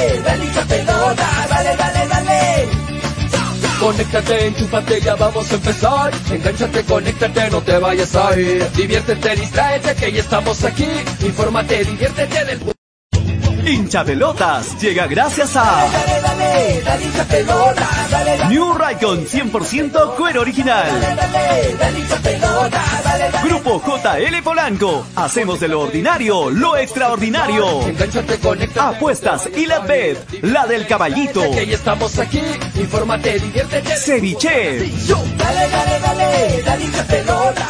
dale, dale dale, dale, dale. Conéctate, enchúfate, ya vamos a empezar. Engánchate, conéctate, no te vayas a ir. Diviértete, distráete, que ya estamos aquí. Infórmate, diviértete del Hincha pelotas llega gracias a Dale, dale, dale hincha pelota, dale, dale. New Raycon 100% cuero original. Dale, dale, dale hincha pelota, dale, dale. Grupo JL Polanco. Hacemos de lo ordinario lo extraordinario. Apuestas y la bet, la del caballito. Estamos aquí. Infórmate, diviértete. Ceviche. Dale, dale, dale, dale hincha pelota,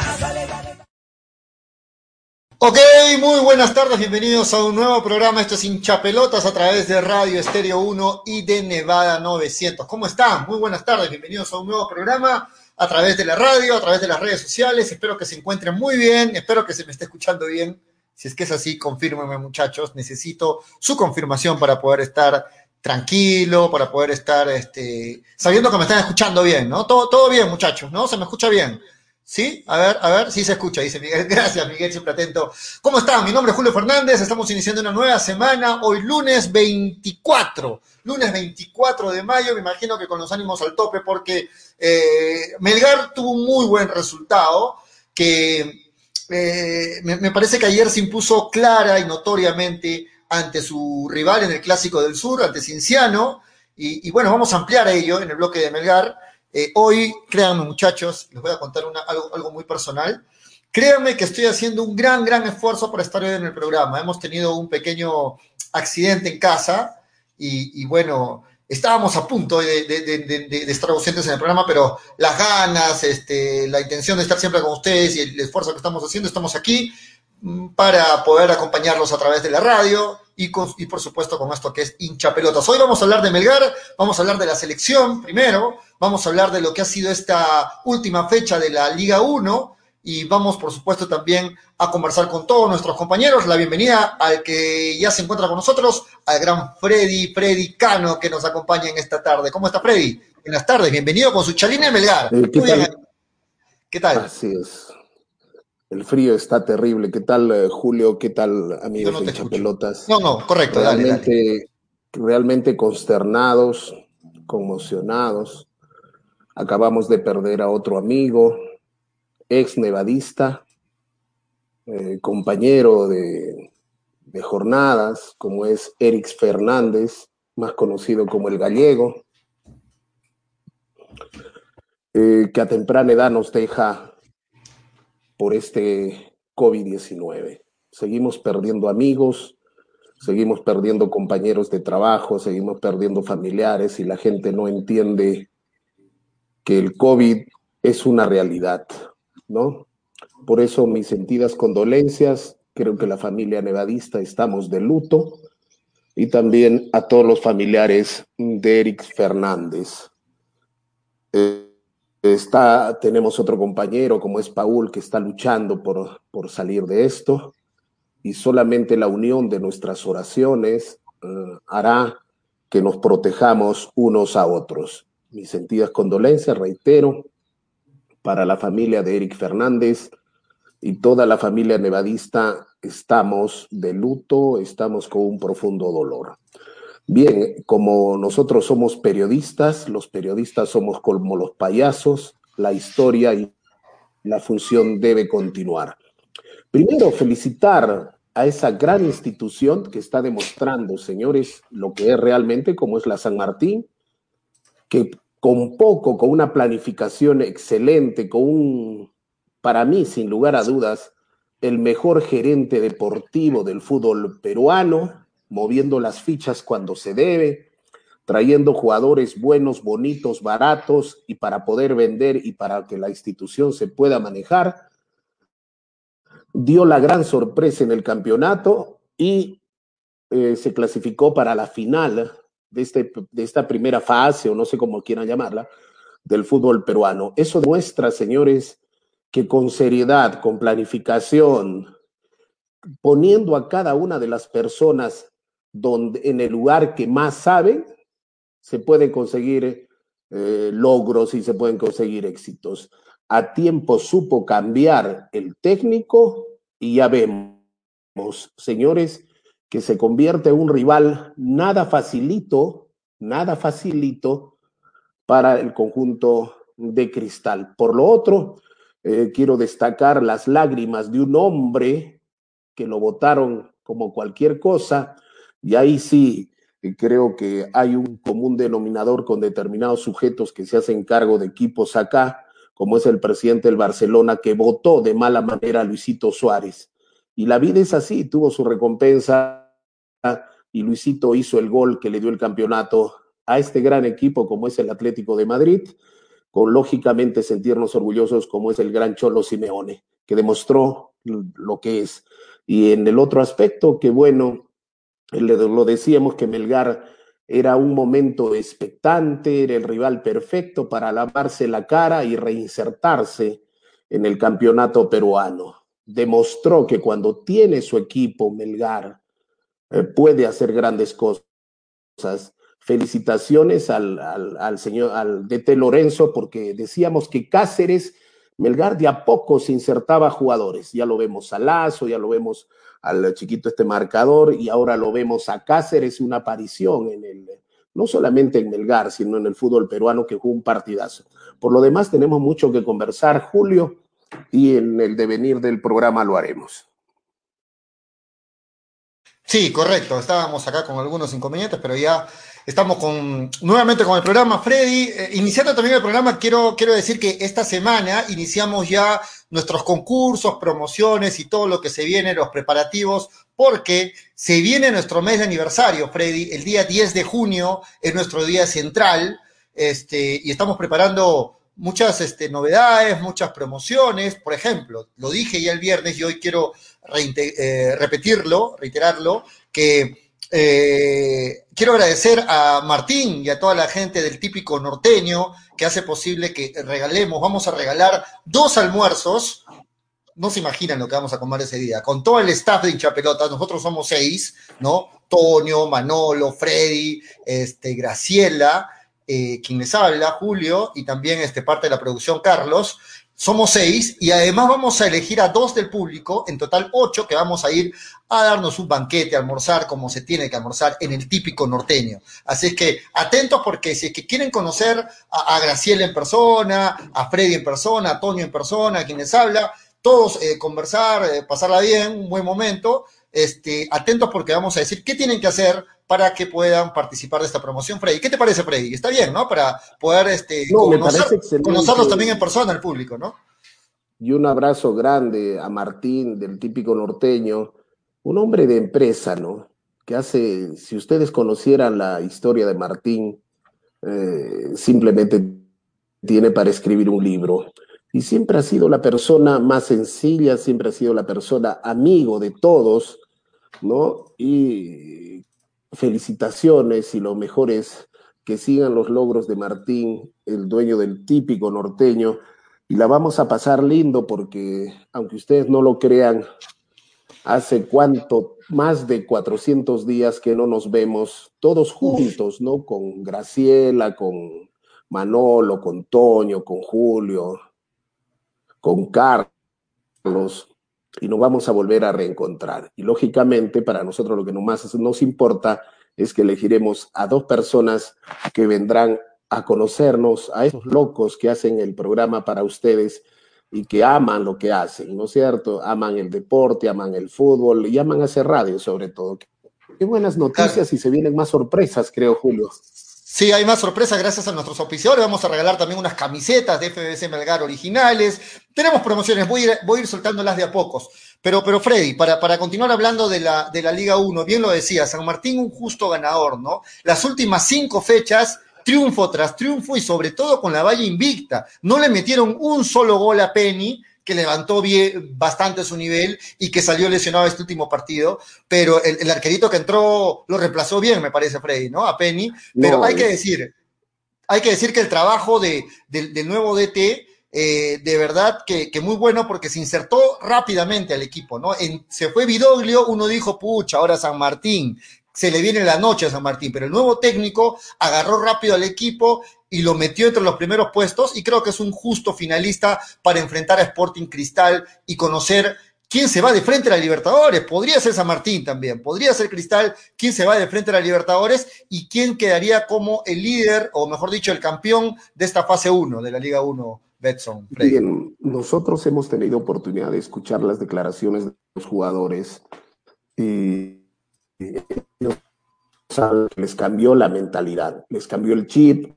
buenas tardes, bienvenidos a un nuevo programa. Esto es Hinchapelotas a través de Radio Estéreo 1 y de Nevada 900. ¿Cómo están? Muy buenas tardes, bienvenidos a un nuevo programa a través de la radio, a través de las redes sociales. Espero que se encuentren muy bien, espero que se me esté escuchando bien. Si es que es así, confírmenme muchachos. Necesito su confirmación para poder estar tranquilo, para poder estar este, sabiendo que me están escuchando bien, ¿no? Todo, todo bien, muchachos, ¿no? Se me escucha bien. ¿Sí? A ver, a ver, sí se escucha, dice Miguel. Gracias, Miguel, siempre atento. ¿Cómo están? Mi nombre es Julio Fernández, estamos iniciando una nueva semana, hoy lunes 24, lunes 24 de mayo, me imagino que con los ánimos al tope porque eh, Melgar tuvo un muy buen resultado, que eh, me, parece que ayer se impuso clara y notoriamente ante su rival en el Clásico del Sur, ante Cinciano, y, y bueno, vamos a ampliar ello en el bloque de Melgar. Eh, hoy, créanme muchachos, les voy a contar una- algo, algo muy personal. Créanme que estoy haciendo un gran, gran esfuerzo para estar hoy en el programa. Hemos tenido un pequeño accidente en casa y, bueno, estábamos a punto de- de estar ausentes en el programa, pero las ganas, este, la intención de estar siempre con ustedes y el esfuerzo que estamos haciendo, estamos aquí mm, para poder acompañarlos a través de la radio y, con- y por supuesto con esto que es hincha pelotas. Hoy vamos a hablar de Melgar, vamos a hablar de la selección primero, vamos a hablar de lo que ha sido esta última fecha de la Liga 1 y vamos por supuesto también a conversar con todos nuestros compañeros. La bienvenida al que ya se encuentra con nosotros, al gran Freddy, Freddy Cano que nos acompaña en esta tarde. ¿Cómo está Freddy? Buenas tardes, bienvenido con su chalina de Melgar. Eh, ¿qué Muy bien. tal? ¿Qué tal? Así es. El frío está terrible. ¿Qué tal, eh, Julio? ¿Qué tal, amigos no de. Hinchapelotas? No, no, correcto, dale, dale. Realmente, realmente consternados, conmocionados. Acabamos de perder a otro amigo, ex nevadista, eh, compañero de, de jornadas, como es Erix Fernández, más conocido como el gallego, eh, que a temprana edad nos deja por este COVID-19. Seguimos perdiendo amigos, seguimos perdiendo compañeros de trabajo, seguimos perdiendo familiares y la gente no entiende que el COVID es una realidad, ¿no? Por eso mis sentidas condolencias, creo que la familia nevadista estamos de luto y también a todos los familiares de Eric Fernández. Eh, está, tenemos otro compañero como es Paul que está luchando por, por salir de esto y solamente la unión de nuestras oraciones eh, hará que nos protejamos unos a otros. Mis sentidas condolencias, reitero, para la familia de Eric Fernández y toda la familia nevadista estamos de luto, estamos con un profundo dolor. Bien, como nosotros somos periodistas, los periodistas somos como los payasos, la historia y la función debe continuar. Primero, felicitar a esa gran institución que está demostrando, señores, lo que es realmente como es la San Martín, que con poco, con una planificación excelente, con un, para mí, sin lugar a dudas, el mejor gerente deportivo del fútbol peruano, moviendo las fichas cuando se debe, trayendo jugadores buenos, bonitos, baratos y para poder vender y para que la institución se pueda manejar. Dio la gran sorpresa en el campeonato y eh, se clasificó para la final de, este, de esta primera fase, o no sé cómo quieran llamarla, del fútbol peruano. Eso muestra, señores, que con seriedad, con planificación, poniendo a cada una de las personas donde, en el lugar que más saben, se pueden conseguir eh, logros y se pueden conseguir éxitos. A tiempo supo cambiar el técnico y ya vemos, señores, que se convierte en un rival nada facilito, nada facilito para el conjunto de cristal. Por lo otro, eh, quiero destacar las lágrimas de un hombre que lo votaron como cualquier cosa, y ahí sí creo que hay un común denominador con determinados sujetos que se hacen cargo de equipos acá, como es el presidente del Barcelona, que votó de mala manera a Luisito Suárez. Y la vida es así, tuvo su recompensa y Luisito hizo el gol que le dio el campeonato a este gran equipo como es el Atlético de Madrid, con lógicamente sentirnos orgullosos como es el gran Cholo Simeone, que demostró lo que es. Y en el otro aspecto, que bueno, lo decíamos que Melgar era un momento expectante, era el rival perfecto para lavarse la cara y reinsertarse en el campeonato peruano. Demostró que cuando tiene su equipo Melgar eh, puede hacer grandes cosas. Felicitaciones al, al, al señor, al DT Lorenzo, porque decíamos que Cáceres, Melgar de a poco se insertaba jugadores. Ya lo vemos a Lazo, ya lo vemos al chiquito este marcador y ahora lo vemos a Cáceres, una aparición en el, no solamente en Melgar, sino en el fútbol peruano que jugó un partidazo. Por lo demás, tenemos mucho que conversar, Julio, y en el devenir del programa lo haremos. Sí, correcto. Estábamos acá con algunos inconvenientes, pero ya estamos con, nuevamente con el programa. Freddy, eh, iniciando también el programa, quiero, quiero decir que esta semana iniciamos ya nuestros concursos, promociones y todo lo que se viene, los preparativos, porque se viene nuestro mes de aniversario, Freddy. El día 10 de junio es nuestro día central, este, y estamos preparando muchas este, novedades, muchas promociones. Por ejemplo, lo dije ya el viernes y hoy quiero eh, repetirlo, reiterarlo, que eh, quiero agradecer a Martín y a toda la gente del típico norteño que hace posible que regalemos, vamos a regalar dos almuerzos. No se imaginan lo que vamos a comer ese día. Con todo el staff de hinchapelotas, nosotros somos seis, ¿no? Toño, Manolo, Freddy, este, Graciela, eh, quien les habla, Julio, y también este, parte de la producción, Carlos. Somos seis y además vamos a elegir a dos del público, en total ocho, que vamos a ir a darnos un banquete, a almorzar como se tiene que almorzar en el típico norteño. Así es que atentos porque si es que quieren conocer a, Graciela en persona, a Freddy en persona, a Toño en persona, a quien les habla, todos eh, conversar, eh, pasarla bien, un buen momento, este, atentos porque vamos a decir qué tienen que hacer para que puedan participar de esta promoción, Freddy. ¿Qué te parece, Freddy? Está bien, ¿no? Para poder este, No, conocer- conocerlos también en persona, el público, ¿no? Y un abrazo grande a Martín, del típico norteño, un hombre de empresa, ¿no? Que hace, si ustedes conocieran la historia de Martín, eh, simplemente tiene para escribir un libro. Y siempre ha sido la persona más sencilla, siempre ha sido la persona amigo de todos, ¿no? Y felicitaciones y lo mejor es que sigan los logros de Martín, el dueño del típico norteño, y la vamos a pasar lindo porque, aunque ustedes no lo crean, hace cuánto, más de 400 días que no nos vemos todos juntos, ¿no? Con Graciela, con Manolo, con Toño, con Julio, con Carlos, y nos vamos a volver a reencontrar. Y lógicamente, para nosotros lo que más nos importa es que elegiremos a dos personas que vendrán a conocernos, a esos locos que hacen el programa para ustedes y que aman lo que hacen, ¿no es cierto? Aman el deporte, aman el fútbol y aman hacer radio sobre todo. Qué buenas noticias y se vienen más sorpresas, creo, Julio. Sí, hay más sorpresas gracias a nuestros auspiciadores. Vamos a regalar también unas camisetas de FBC Melgar originales. Tenemos promociones, voy a ir, voy a ir soltándolas de a pocos. Pero, pero Freddy, para, para continuar hablando de la, de la Liga 1, bien lo decía, San Martín un justo ganador, ¿no? Las últimas cinco fechas, triunfo tras triunfo y sobre todo con la valla invicta. No le metieron un solo gol a Penny, que levantó bien, bastante su nivel y que salió lesionado este último partido, pero el, el arquerito que entró lo reemplazó bien, me parece, Freddy, ¿no? A Penny. Pero No, hay que decir, hay que decir que el trabajo de, del- del nuevo DT, eh, de verdad que, que muy bueno porque se insertó rápidamente al equipo, ¿no? En- se fue Vidoglio, uno dijo, pucha, ahora San Martín, se le viene la noche a San Martín, pero el nuevo técnico agarró rápido al equipo y lo metió entre los primeros puestos y creo que es un justo finalista para enfrentar a Sporting Cristal y conocer quién se va de frente a la Libertadores. Podría ser San Martín también, podría ser Cristal, quién se va de frente a la Libertadores y quién quedaría como el líder, o mejor dicho, el campeón de esta fase 1 de la Liga 1, Betson. Bien, nosotros hemos tenido oportunidad de escuchar las declaraciones de los jugadores y les cambió la mentalidad, les cambió el chip,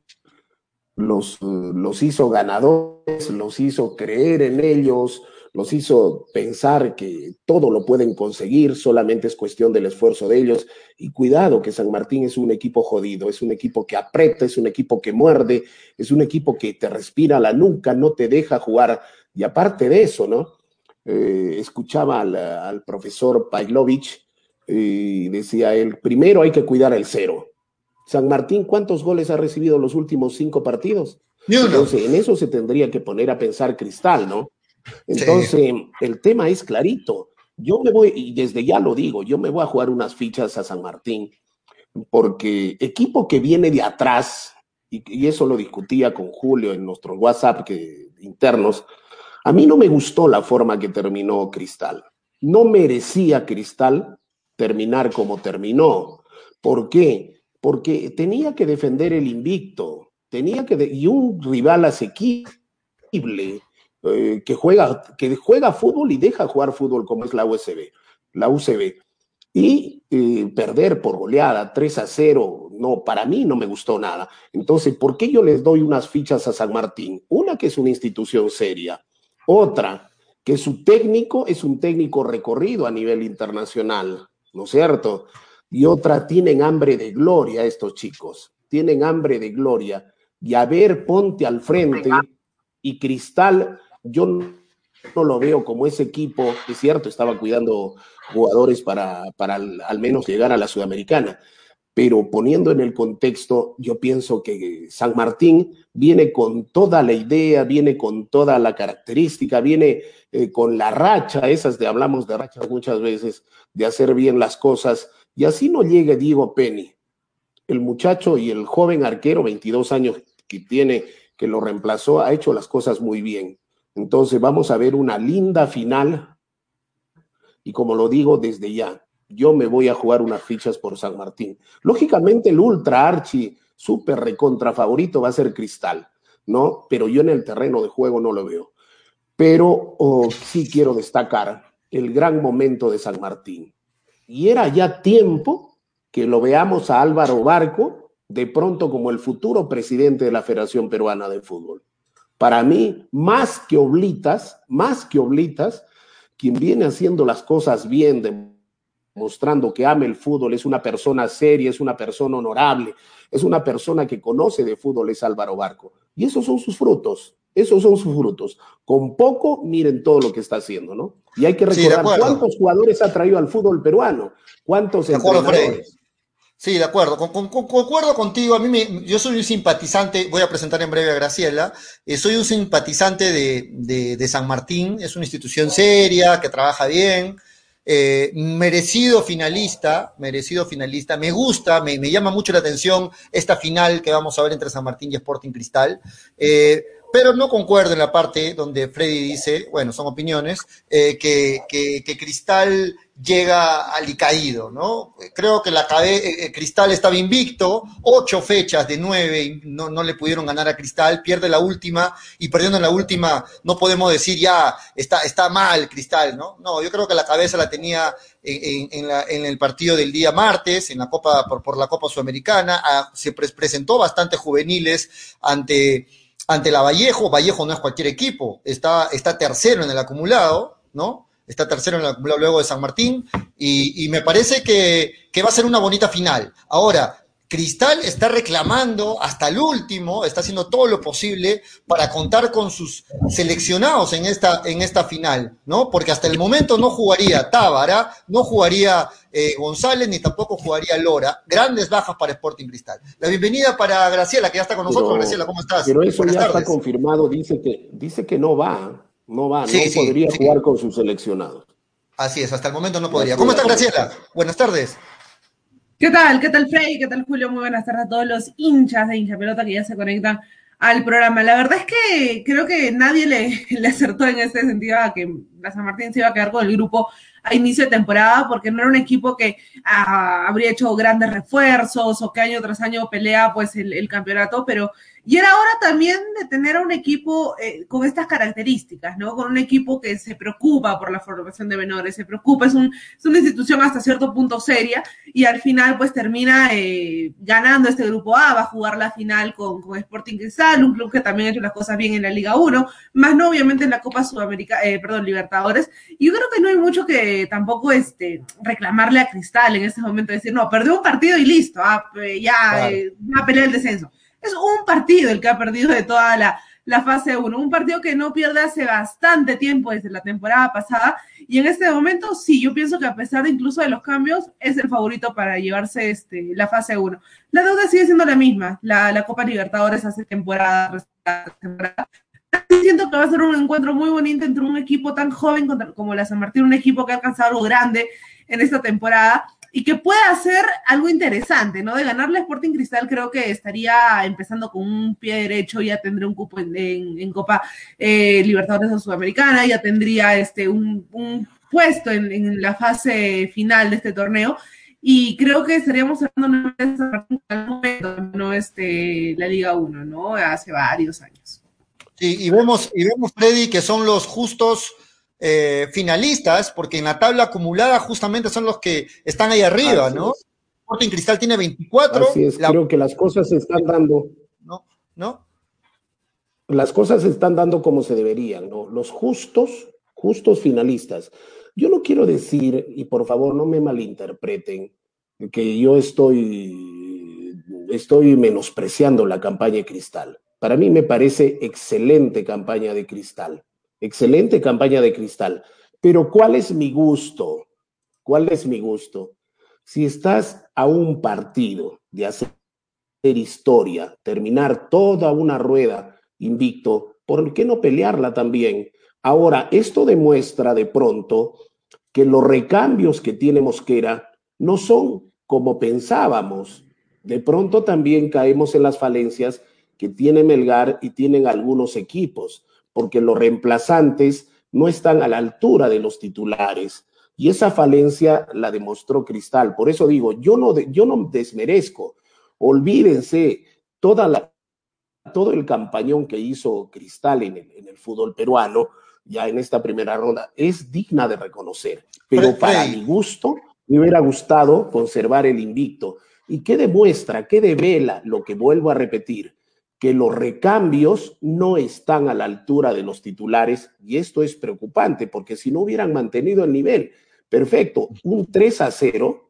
los, los hizo ganadores, los hizo creer en ellos, los hizo pensar que todo lo pueden conseguir, solamente es cuestión del esfuerzo de ellos. Y cuidado que San Martín es un equipo jodido, es un equipo que aprieta, es un equipo que muerde, es un equipo que te respira la nuca, no te deja jugar. Y aparte de eso, ¿no? Eh, escuchaba al, profesor Pailovich y decía él, primero hay que cuidar el cero. San Martín, ¿cuántos goles ha recibido los últimos cinco partidos? Entonces, en eso se tendría que poner a pensar Cristal, ¿no? Entonces, el tema es clarito. Yo me voy, y desde ya lo digo, yo me voy a jugar unas fichas a San Martín, porque equipo que viene de atrás, y, eso lo discutía con Julio en nuestros WhatsApp que, internos, a mí no me gustó la forma que terminó Cristal. No merecía Cristal terminar como terminó. ¿Por qué? Porque tenía que defender el invicto, tenía que, y un rival asequible eh, que, juega, que juega fútbol y deja jugar fútbol como es la USB, la UCB. Y eh, perder por goleada 3 a 0, no, para mí no me gustó nada. Entonces, ¿por qué yo les doy unas fichas a San Martín? Una que es una institución seria, otra que su técnico es un técnico recorrido a nivel internacional, ¿no es cierto? Y otra, tienen hambre de gloria estos chicos, tienen hambre de gloria. Y a ver, ponte al frente y Cristal yo no lo veo como ese equipo, es cierto, estaba cuidando jugadores para, para al, menos llegar a la Sudamericana, pero poniendo en el contexto, yo pienso que San Martín viene con toda la idea, viene con toda la característica, viene eh, con la racha, esas de hablamos de rachas muchas veces, de hacer bien las cosas, y así no llega Diego Penny, el muchacho y el joven arquero, 22 años que tiene, que lo reemplazó, ha hecho las cosas muy bien. Entonces vamos a ver una linda final. Y como lo digo desde ya, yo me voy a jugar unas fichas por San Martín. Lógicamente el ultra archi súper recontra favorito va a ser Cristal, ¿no? Pero yo en el terreno de juego no lo veo. Pero oh, sí quiero destacar el gran momento de San Martín. Y era ya tiempo que lo veamos a Álvaro Barco de pronto como el futuro presidente de la Federación Peruana de Fútbol. Para mí, más que oblitas, más que oblitas, quien viene haciendo las cosas bien, demostrando que ama el fútbol, es una persona seria, es una persona honorable, es una persona que conoce de fútbol, es Álvaro Barco. Y esos son sus frutos, esos son sus frutos. Con poco, miren todo lo que está haciendo, ¿no? Y hay que recordar cuántos jugadores ha traído al fútbol peruano, cuántos entrenadores. Sí, de acuerdo. concuerdo contigo. A mí me, yo soy un simpatizante, voy a presentar en breve a Graciela. Eh, soy un simpatizante de, de, San Martín. Es una institución seria, que trabaja bien. Eh, merecido finalista, merecido finalista. Me gusta, me, me, llama mucho la atención esta final que vamos a ver entre San Martín y Sporting Cristal. Eh, pero no concuerdo en la parte donde Freddy dice, bueno, son opiniones, que, que, que Cristal llega alicaído, ¿no? Creo que la eh, eh, Cristal estaba invicto, ocho fechas de nueve, no, no le pudieron ganar a Cristal, pierde la última, y perdiendo en la última, no podemos decir ya, está, está mal Cristal, ¿no? No, yo creo que la cabeza la tenía en, el partido del día martes, en la Copa, por, por la Copa Sudamericana, ah, se presentó bastante juveniles ante, ante la Vallejo, Vallejo no es cualquier equipo, está, está tercero en el acumulado, ¿no? está tercero en el luego de San Martín, y, me parece que, va a ser una bonita final. Ahora, Cristal está reclamando hasta el último, está haciendo todo lo posible para contar con sus seleccionados en esta, en esta final, ¿no? Porque hasta el momento no jugaría Tábara, no jugaría eh, González, ni tampoco jugaría Lora. Grandes bajas para Sporting Cristal. La bienvenida para Graciela, que ya está con nosotros. Graciela, ¿cómo estás? Pero eso ya está confirmado, dice que, dice que no va. No va, no podría jugar con sus seleccionados. Así es, hasta el momento no podría. ¿Cómo está Graciela? Buenas tardes. ¿Qué tal? ¿Qué tal, Frey? ¿Qué tal, Julio? Muy buenas tardes a todos los hinchas de hincha pelota que ya se conectan al programa. La verdad es que creo que nadie le, acertó en ese sentido a que la San Martín se iba a quedar con el grupo a inicio de temporada porque no era un equipo que ah, habría hecho grandes refuerzos o que año tras año pelea pues el campeonato, pero y era hora también de tener a un equipo eh, con estas características, ¿no? Con un equipo que se preocupa por la formación de menores, se preocupa, es, un, es una institución hasta cierto punto seria y al final pues termina eh, ganando este grupo A, va a jugar la final con, con, Sporting Cristal, un club que también ha hecho las cosas bien en la Liga 1, más no obviamente en la Copa Sudamericana, eh, perdón, Libertadores. Y yo creo que no hay mucho que tampoco este, reclamarle a Cristal en este momento, decir, no, perdió un partido y listo, ah, ya claro. va a pelear el descenso es un partido el que ha perdido de toda la, la fase 1, un partido que no pierde hace bastante tiempo desde la temporada pasada y en este momento sí, yo pienso que a pesar de incluso de los cambios es el favorito para llevarse este, la fase 1. La deuda sigue siendo la misma, la, la Copa Libertadores hace temporada, temporada. Siento que va a ser un encuentro muy bonito entre un equipo tan joven como la San Martín, un equipo que ha alcanzado algo grande en esta temporada y que pueda hacer algo interesante, ¿no? De ganarle Sporting Cristal creo que estaría empezando con un pie derecho, ya tendría un cupo en, Copa eh, Libertadores o Sudamericana, ya tendría este, un, puesto en, en, la fase final de este torneo. Y creo que estaríamos hablando de no este, la Liga 1, ¿no? Hace varios años. Sí, y vemos, y vemos, Freddy, que son los justos eh, finalistas, porque en la tabla acumulada justamente son los que están ahí arriba, Así ¿no? Es. Sporting Cristal tiene 24. Así es, la... creo que las cosas se están dando. ¿No? ¿No? Las cosas se están dando como se deberían, ¿no? Los justos, justos finalistas. Yo no quiero decir, y por favor no me malinterpreten, que yo estoy, estoy menospreciando la campaña de Cristal. Para mí me parece excelente campaña de Cristal Excelente campaña de cristal. Pero ¿cuál es mi gusto? ¿Cuál es mi gusto? Si estás a un partido de hacer historia, terminar toda una rueda invicto, ¿por qué no pelearla también? Ahora, esto demuestra de pronto que los recambios que tiene Mosquera no son como pensábamos. De pronto también caemos en las falencias que tiene Melgar y tienen algunos equipos porque los reemplazantes no están a la altura de los titulares. Y esa falencia la demostró Cristal. Por eso digo, yo no, yo no desmerezco. Olvídense toda la, todo el campañón que hizo Cristal en el, en el fútbol peruano, ya en esta primera ronda, es digna de reconocer. Pero para mi gusto, me hubiera gustado conservar el invicto. ¿Y qué demuestra, qué devela lo que vuelvo a repetir? Que los recambios no están a la altura de los titulares y esto es preocupante porque si no hubieran mantenido el nivel, perfecto, un 3 a 0,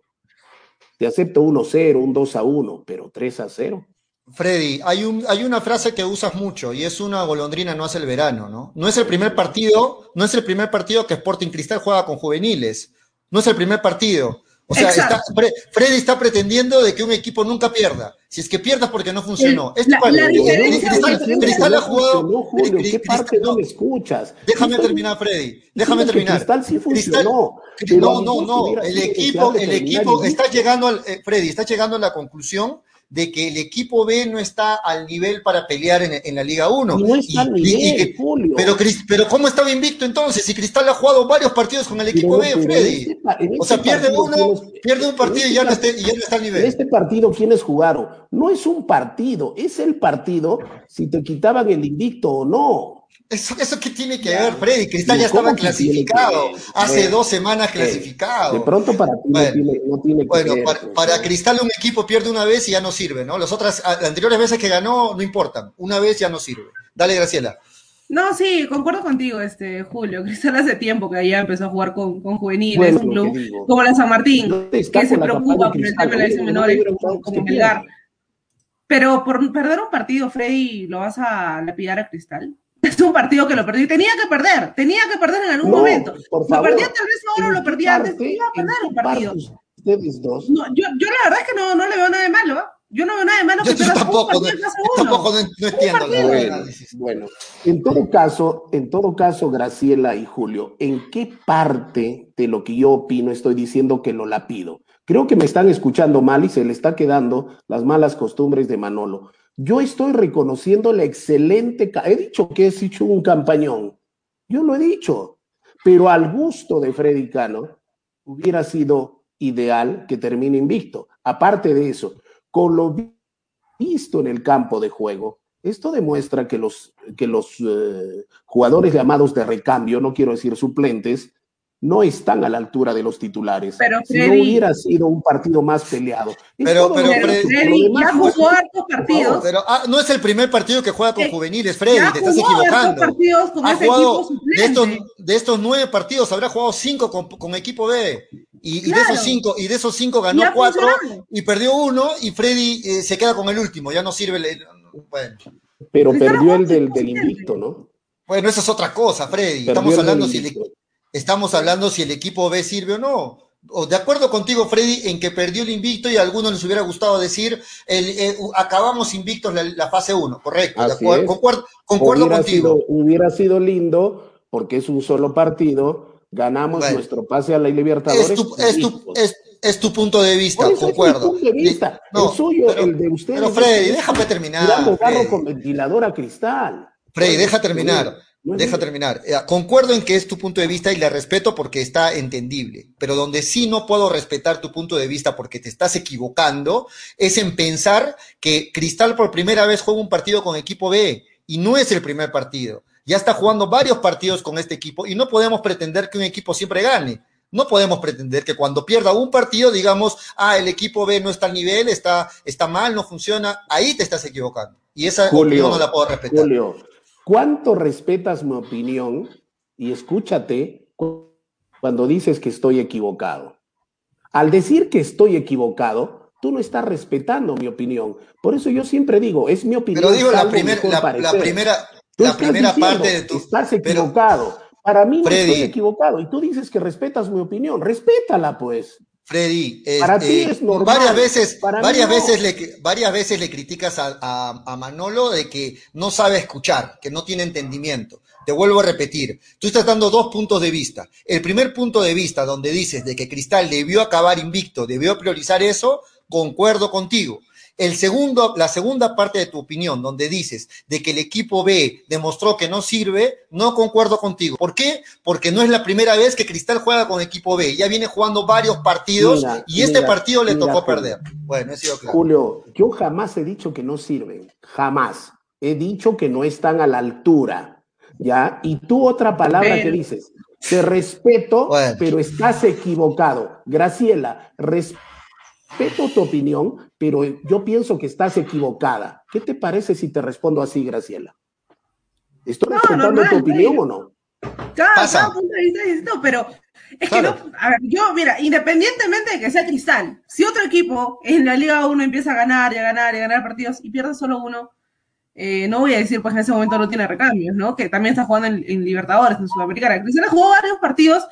te acepto 1-0, un 2 a 1, pero 3 a 0. Freddy, hay, un, hay una frase que usas mucho y es una golondrina no hace el verano, ¿no? No es el primer partido, no es el primer partido que Sporting Cristal juega con juveniles, no es el primer partido. O sea, está, Freddy está pretendiendo de que un equipo nunca pierda. Si es que pierda porque no funcionó. El, la, la Cristal, Cristal ha jugado. No, Julio, ¿qué parte no me escuchas? Déjame terminar, Freddy. Déjame terminar. Cristal sí funcionó. Cristal, no, no, no. El equipo, el equipo está llegando al, eh, Freddy, está llegando a la conclusión de que el equipo B no está al nivel para pelear en, en la Liga 1. No está al nivel, y que, Julio. Pero, pero ¿cómo estaba invicto entonces? Si Cristal ha jugado varios partidos con el equipo pero, B, Freddy. Este, este o sea, pierde uno, tienes, pierde un partido y ya, este, no está, y ya no está al nivel. Este partido, ¿quiénes jugaron? No es un partido, es el partido si te quitaban el invicto o no. ¿Eso, ¿Eso qué tiene que ver, Freddy? Cristal ya estaba clasificado. Hace bueno, dos semanas clasificado. De pronto para ti bueno, no tiene, no tiene que Bueno, ver, para, pues. Cristal un equipo pierde una vez y ya no sirve, ¿no? Las otras, las anteriores veces que ganó no importan. Una vez ya no sirve. Dale, Graciela. No, sí, concuerdo contigo, este Julio. Cristal hace tiempo que ya empezó a jugar con, con juveniles, bueno, un club como la San Martín, no que se preocupa por el tema de la edición menores, como, como Melgar. Pero por perder un partido, Freddy, ¿lo vas a lapidar a Cristal? Es un partido que lo perdí. Tenía que perder, tenía que perder en algún no, momento. Por favor, lo perdía tal vez ahora, lo perdía antes, iba a perder un partido. Ustedes dos. No, yo, yo la verdad es que no, no le veo nada de malo, ¿eh? Yo no veo nada de malo yo, que tampoco, no, tampoco no, no entiendo bueno, en todo caso, en todo caso, Graciela y Julio, ¿en qué parte de lo que yo opino estoy diciendo que lo lapido? Creo que me están escuchando mal y se le está quedando las malas costumbres de Manolo. Yo estoy reconociendo la excelente. He dicho que he hecho un campañón. Yo lo he dicho. Pero al gusto de Freddy Cano, hubiera sido ideal que termine invicto. Aparte de eso, con lo visto en el campo de juego, esto demuestra que los, que los eh, jugadores llamados de recambio, no quiero decir suplentes, no están a la altura de los titulares. Pero si no hubiera sido un partido más peleado. Pero- pero Pero Freddy- Freddy demás ya jugó hartos partidos. Pero ah, no es el primer partido que juega con Eh, juveniles, Freddy, te estás equivocando. partidos con Ha ese jugado equipo de estos, de estos nueve partidos, habrá jugado cinco con, con equipo B. Y, y de esos cinco, y de esos cinco ganó cuatro funcionado. y perdió uno, y Freddy eh, se queda con el último, ya no sirve. el- bueno. Pero perdió el del, del invicto, ¿no? Bueno, eso es otra cosa, Freddy. Perdió Estamos hablando, si el, invicto. Estamos hablando si el equipo B sirve o no. O de acuerdo contigo, Freddy, en que perdió el invicto y a algunos les hubiera gustado decir, el, eh, acabamos invictos la, la fase 1, correcto. de Así acuerdo, es. concuerdo concuerdo hubiera contigo. Sido, hubiera sido lindo porque es un solo partido, ganamos Bueno. nuestro pase a la Libertadores. Es tu, es, tu, invictos. es, es tu punto de vista, eso es mi concuerdo. punto de vista. No, el suyo, pero- el de ustedes. Pero Freddy, déjame terminar. tirando barro con ventilador a cristal. Freddy, deja terminar. Deja terminar. Eh, concuerdo en que es tu punto de vista y le respeto porque está entendible. Pero donde sí no puedo respetar tu punto de vista porque te estás equivocando es en pensar que Cristal por primera vez juega un partido con equipo B y no es el primer partido. Ya está jugando varios partidos con este equipo y no podemos pretender que un equipo siempre gane. No podemos pretender que cuando pierda un partido digamos, ah, el equipo B no está al nivel, está, está mal, no funciona. Ahí te estás equivocando. Y esa Julio, opinión no la puedo respetar. Julio, ¿cuánto respetas mi opinión? Y escúchate cu- cuando dices que estoy equivocado. Al decir que estoy equivocado, tú no estás respetando mi opinión. Por eso yo siempre digo, es mi opinión. Pero digo la, primer- primera, Tú la estás primera diciendo, parte de tu. Estás pero- equivocado. Para mí no Freddy. estoy equivocado. Y tú dices que respetas mi opinión. Respétala, pues. Freddy, Para ti es normal, varias veces, para varias no. veces le, varias veces le criticas a, a- a Manolo de que no sabe escuchar, que no tiene entendimiento. Te vuelvo a repetir, tú estás dando dos puntos de vista. El primer punto de vista donde dices de que Cristal debió acabar invicto, debió priorizar eso, concuerdo contigo. El segundo, la segunda parte de tu opinión, donde dices de que el equipo B demostró que no sirve, no concuerdo contigo. ¿Por qué? Porque no es la primera vez que Cristal juega con equipo B. Ya viene jugando varios partidos Mira, y este mira, partido le mira, tocó perder. Bueno, he sido claro. Julio, yo jamás he dicho que no sirven, jamás. He dicho que no están a la altura, ¿ya? Y tú otra palabra que dices, te respeto, Bueno. pero estás equivocado. Graciela, respeto tu opinión, pero yo pienso que estás equivocada. ¿Qué te parece si te respondo así, Graciela? ¿Estoy No, respetando normal, tu opinión Freddy. o no? Cada, Pasa. cada punto de vista es distinto, pero es Claro. que no, a ver, yo, mira, independientemente de que sea Cristal, si otro equipo en la Liga 1 empieza a ganar y a ganar y a ganar partidos y pierde solo uno, eh, no voy a decir, pues en ese momento no tiene recambios, ¿no? Que también está jugando en, en Libertadores, en Sudamericana. Cristal ha jugado varios partidos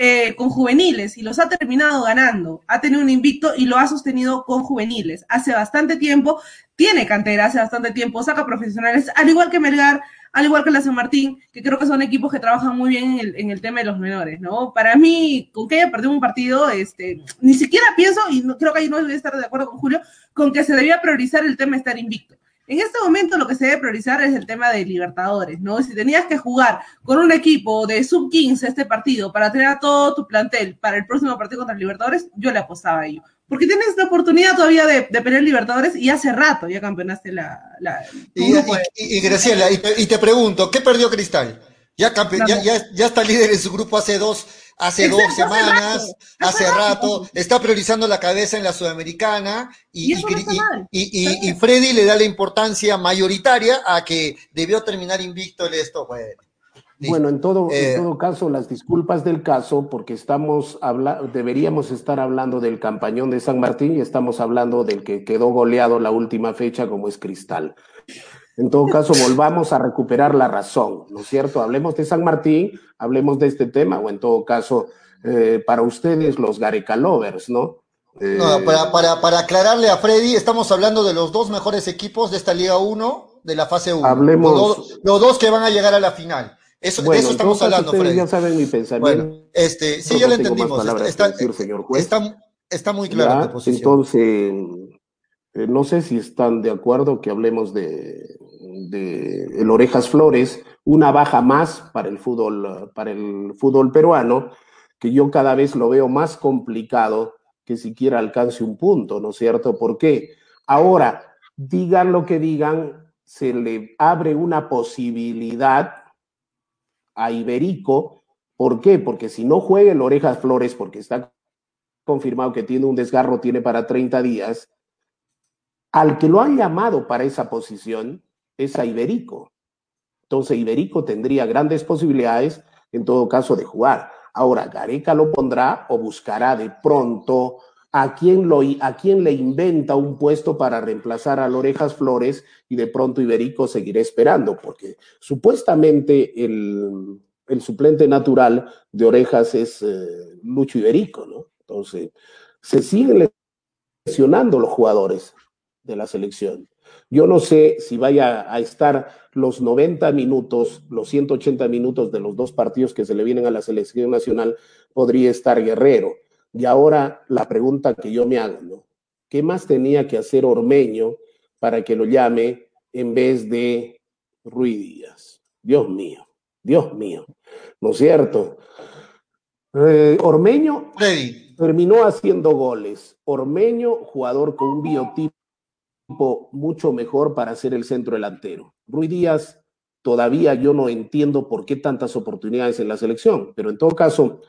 eh, con juveniles y los ha terminado ganando. Ha tenido un invicto y lo ha sostenido con juveniles. Hace bastante tiempo, tiene cantera hace bastante tiempo, saca profesionales, al igual que Melgar, al igual que la San Martín, que creo que son equipos que trabajan muy bien en el, tema de los menores, ¿no? Para mí, con que haya perdido un partido, este, ni siquiera pienso, y no, creo que ahí no voy estar de acuerdo con Julio, con que se debía priorizar el tema de estar invicto. En este momento lo que se debe priorizar es el tema de Libertadores, ¿no? Si tenías que jugar con un equipo de sub 15 este partido para tener a todo tu plantel para el próximo partido contra Libertadores, yo le apostaba a ello. Porque tienes la oportunidad todavía de, de pelear Libertadores y hace rato ya campeonaste la... Y, Graciela, y te, y te pregunto, ¿qué perdió Cristal? Ya, campe- Nada. ya, ya, ya está líder en su grupo hace dos, hace dos hace semanas, rato, hace hace rato, rato. está priorizando la cabeza en la Sudamericana y, Y y-. Freddy le da la importancia mayoritaria a que debió terminar invicto el esto. Bueno. Bueno, en todo, Eh, en todo caso, las disculpas del caso, porque estamos habla deberíamos estar hablando del campañón de San Martín y estamos hablando del que quedó goleado la última fecha, como es Cristal. En todo caso, volvamos a recuperar la razón, ¿no es cierto? Hablemos de San Martín, hablemos de este tema, o en todo caso, eh, para ustedes, los Gareca Lovers, ¿no? Eh, No, para, para, para aclararle a Freddy, estamos hablando de los dos mejores equipos de esta Liga 1, de la fase 1. Hablemos- Los, dos- los dos que van a llegar a la final. Eso, de eso estamos hablando, Freddy. ya saben mi pensamiento. Bueno, este, sí, No ya lo entendimos. palabras Está, que decir, señor juez. está, está muy clara Ya, tu posición. Entonces, eh, no sé si están de acuerdo que hablemos de, de el Orejas Flores, una baja más para el fútbol, para el fútbol peruano, que yo cada vez lo veo más complicado que siquiera alcance un punto, ¿no es cierto? ¿Por qué? Ahora, digan lo que digan, se le abre una posibilidad a Iberico. ¿Por qué? Porque si no juega el Orejas Flores, porque está confirmado que tiene un desgarro, tiene para 30 días, al que lo han llamado para esa posición es a Iberico. Entonces Iberico tendría grandes posibilidades, en todo caso, de jugar. Ahora, Gareca lo pondrá o buscará de pronto a quién, lo, a quién le inventa un puesto para reemplazar a Orejas Flores y de pronto Iberico seguirá esperando, porque supuestamente el, el suplente natural de Orejas es eh, Iberico, ¿no? Entonces, se siguen lesionando los jugadores de la selección. Yo no sé si vaya a estar los 90 minutos, los 180 minutos de los dos partidos que se le vienen a la selección nacional, podría estar Guerrero. Y ahora la pregunta que yo me hago, ¿no? ¿Qué más tenía que hacer Ormeño para que lo llame en vez de Ruiz Díaz? Dios mío, Dios mío, ¿no es cierto? Eh, Ormeño, Freddy, terminó haciendo goles. Ormeño, jugador con un biotipo mucho mejor para ser el centro delantero. Ruiz Díaz, todavía yo no entiendo por qué tantas oportunidades en la selección, pero en todo caso,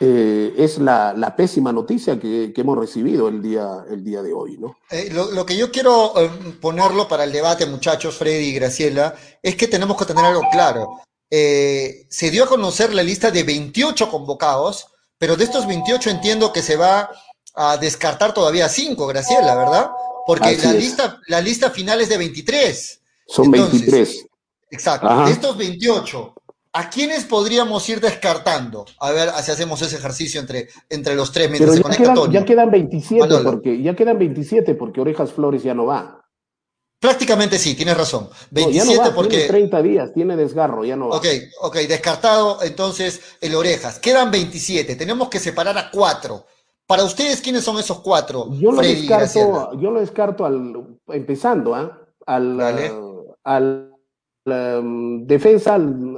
eh, es la, pésima noticia que, hemos recibido el día, el día de hoy, ¿no? Eh, lo, que yo quiero eh, ponerlo para el debate, muchachos, Freddy y Graciela, es que tenemos que tener algo claro. Se dio a conocer la lista de 28 convocados, pero de estos 28 entiendo que se va a descartar todavía 5, Graciela, ¿verdad? Porque Así la es. lista, la lista final es de 23. Son Entonces, 23. Exacto. Ajá. De estos 28, ¿a quiénes podríamos ir descartando? A ver si hacemos ese ejercicio entre, entre los tres mientras Pero se ya conecta quedan, Tony. ya quedan 27 Manolo. porque ya quedan 27 porque Orejas Flores ya no va. Prácticamente sí, tienes razón. No, ya 27 no va, porque... tiene 30 días, tiene desgarro, ya no va. Ok, ok, descartado entonces el Orejas. Quedan 27, tenemos que separar a cuatro. Para ustedes, ¿quiénes son esos cuatro? Yo lo Freddy descarto, yo lo descarto al empezando, ¿ah? al, uh, al um, defensa, al,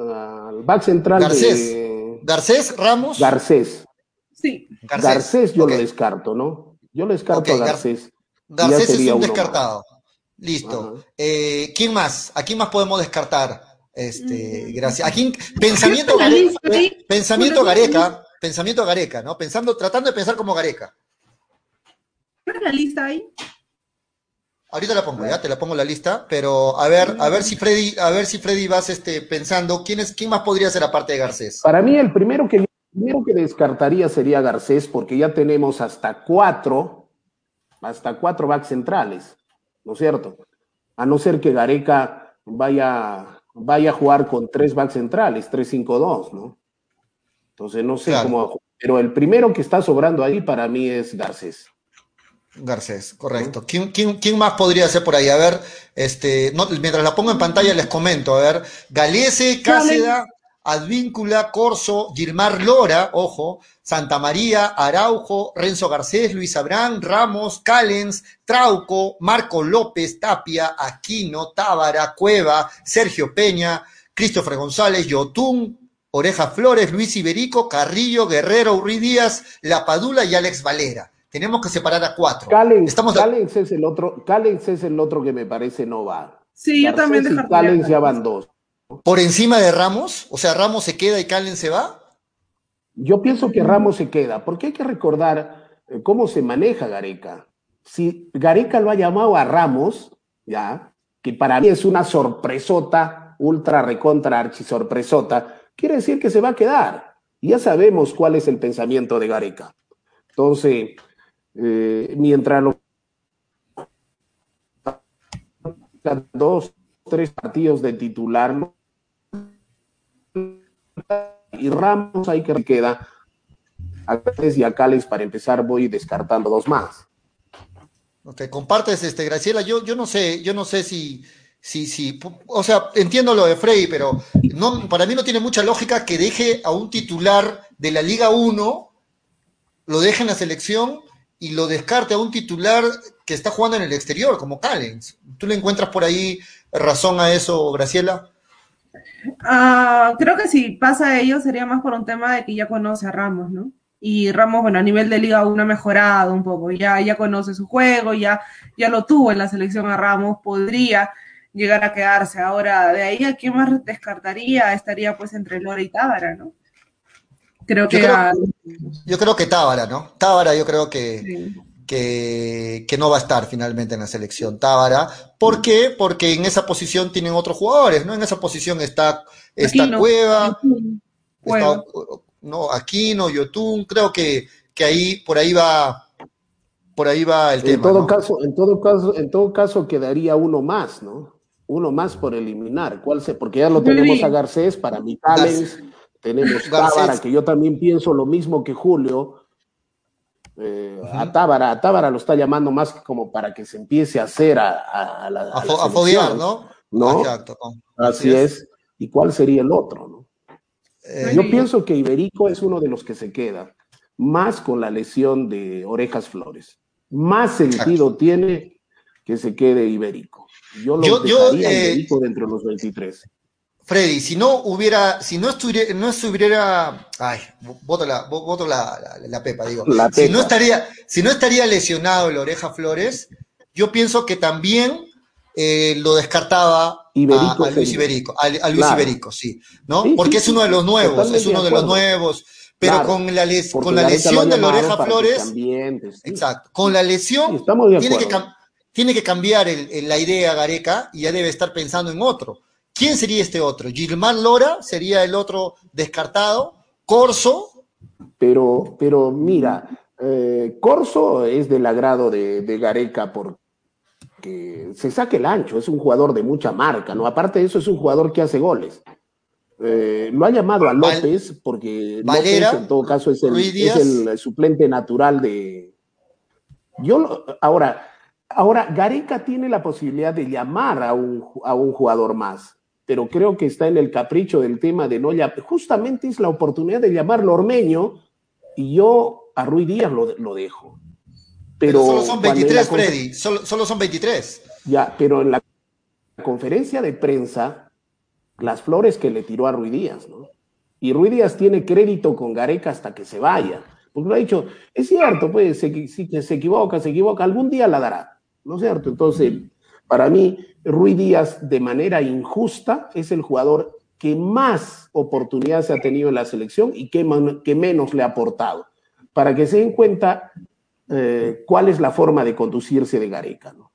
al back central Garcés. de Garcés, Ramos, Garcés. Sí. Garcés. Garcés yo lo descarto, ¿no? Yo lo descarto a Gar- Garcés. Garcés es un descartado. Listo. Eh, ¿Quién más? ¿A quién más podemos descartar? Este, Mm. gracias. ¿A quién? Pensamiento Gareca. ahí. Pensamiento Gareca. Pensamiento Gareca, ¿no? Pensando, tratando de pensar como Gareca. ¿Cuál es la lista ahí? Ahorita la pongo, ya te la pongo en la lista, pero a ver, a ver si Freddy, a ver si Freddy vas este, pensando quién es, quién más podría ser aparte de Garcés. Para mí el primero que, el primero que descartaría sería Garcés porque ya tenemos hasta cuatro, hasta cuatro backs centrales, ¿no es cierto? A no ser que Gareca vaya, vaya a jugar con tres backs centrales, 3-5-2, ¿no? Entonces no sé Claro. cómo. Pero el primero que está sobrando ahí para mí es Garcés. Garcés, correcto. ¿Quién, quién, quién más podría ser por ahí? A ver, este, no, mientras la pongo en pantalla les comento, a ver, Galese, Cáceda, Advíncula, Corso, Gilmar Lora, ojo, Santa María, Araujo, Renzo Garcés, Luis Abraham, Ramos, Callens, Trauco, Marco López, Tapia, Aquino, Tábara, Cueva, Sergio Peña, Christopher González, Yotún, Oreja Flores, Luis Iberico, Carrillo, Guerrero, Ruiz Díaz, La Padula y Alex Valera. Tenemos que separar a cuatro. Callens, Estamos Callens es el otro, Callens es el otro que me parece no va. Sí, yo también y descartaría Callens a ya van dos. por encima de Ramos, o sea, Ramos se queda y Calen se va. Yo pienso que Ramos se queda, porque hay que recordar eh, cómo se maneja Gareca. Si Gareca lo ha llamado a Ramos, ya, que para mí es una sorpresota, ultra recontra archi sorpresota, quiere decir que se va a quedar. Ya sabemos cuál es el pensamiento de Gareca. Entonces, eh, mientras los dos, tres partidos de titular y Ramos hay que queda a Cales y a Cales para empezar voy descartando dos más. Ok, compartes, este, Graciela, yo, yo no sé, yo no sé si, si, si, o sea, entiendo lo de Frey, pero no, para mí no tiene mucha lógica que deje a un titular de la Liga 1, lo deje en la selección y lo descarte a un titular que está jugando en el exterior, como Callens. ¿Tú le encuentras por ahí razón a eso, Graciela? Ah, creo que si pasa ello sería más por un tema de que ya conoce a Ramos, ¿no? Y Ramos, bueno, a nivel de Liga 1 ha mejorado un poco, ya, ya conoce su juego, ya, ya lo tuvo en la selección a Ramos, podría llegar a quedarse. Ahora, de ahí a quién más descartaría, estaría pues entre Lora y Tábara, ¿no? Creo que... Yo creo, yo creo que Tábara, ¿no? Tábara yo creo que, Sí. que, que no va a estar finalmente en la selección Tábara. ¿Por qué? Porque en esa posición tienen otros jugadores, ¿no? En esa posición está, está Aquino, Cueva, Cueva. está, no, Aquino, Yotun, creo que, que ahí, por ahí va, por ahí va el En tema. todo ¿no? caso, en todo caso, en todo caso quedaría uno más, ¿no? Uno más por eliminar. ¿Cuál se? Porque ya lo tenemos a Garcés, para mí Callens, tenemos. Tábara, que yo también pienso lo mismo que Julio. Eh, A Tábara, a Tábara lo está llamando más como para que se empiece a hacer a, a, a la, A, a la fo- a foguear, selección, ¿no? ¿no? Exacto. Así es. ¿Y cuál sería el otro, no? Eh, Yo pienso que Iberico es uno de los que se queda, más con la lesión de Orejas Flores. Más sentido tiene que se quede Iberico. Yo lo Yo- yo, eh, dentro de los 23. Freddy, si no hubiera, si no estuviera, no estuviera, ay, voto la, vo- voto la, la, la pepa, digo. La Si Pepa. no estaría, si no estaría lesionado el Oreja Flores, yo pienso que también eh, lo descartaba Iberico a, a Luis. Iberico, a, a Luis Claro. Iberico, sí, ¿no? Sí, Porque sí, es uno de los nuevos, es uno de de los nuevos, pero Claro, con la, les- con la lesión del llamado Oreja Flores, sí. Exacto. Con la lesión de tiene, que tiene que cambiar el- el- la idea Gareca y ya debe estar pensando en otro. ¿Quién sería este otro? ¿Gilmán Lora sería el otro descartado? ¿Corso? Pero, pero mira, eh, Corso es del agrado de, de Gareca porque se saque el ancho, es un jugador de mucha marca, ¿no? Aparte de eso, es un jugador que hace goles. Eh, lo ha llamado a López porque Valera, López en todo caso es el, es el suplente natural de... Yo, ahora, ahora, Gareca tiene la posibilidad de llamar a un, a un jugador más, pero creo que está en el capricho del tema de no llamar. Justamente es la oportunidad de llamarlo Ormeño y yo a Ruiz Díaz lo, lo dejo. Pero, solo son cuando en la 23, confe- Freddy. Solo, solo son 23. Ya, pero en la conferencia de prensa, las flores que le tiró a Ruiz Díaz, ¿no? Y Ruiz Díaz tiene crédito con Gareca hasta que se vaya. Porque lo ha dicho, es cierto, pues, se, que se equivoca, se equivoca, algún día la dará, ¿no es cierto? Entonces, para mí, Ruiz Díaz, de manera injusta, es el jugador que más oportunidades ha tenido en la selección y que, menos le ha aportado. Para que se den cuenta eh, cuál es la forma de conducirse de Gareca, ¿no?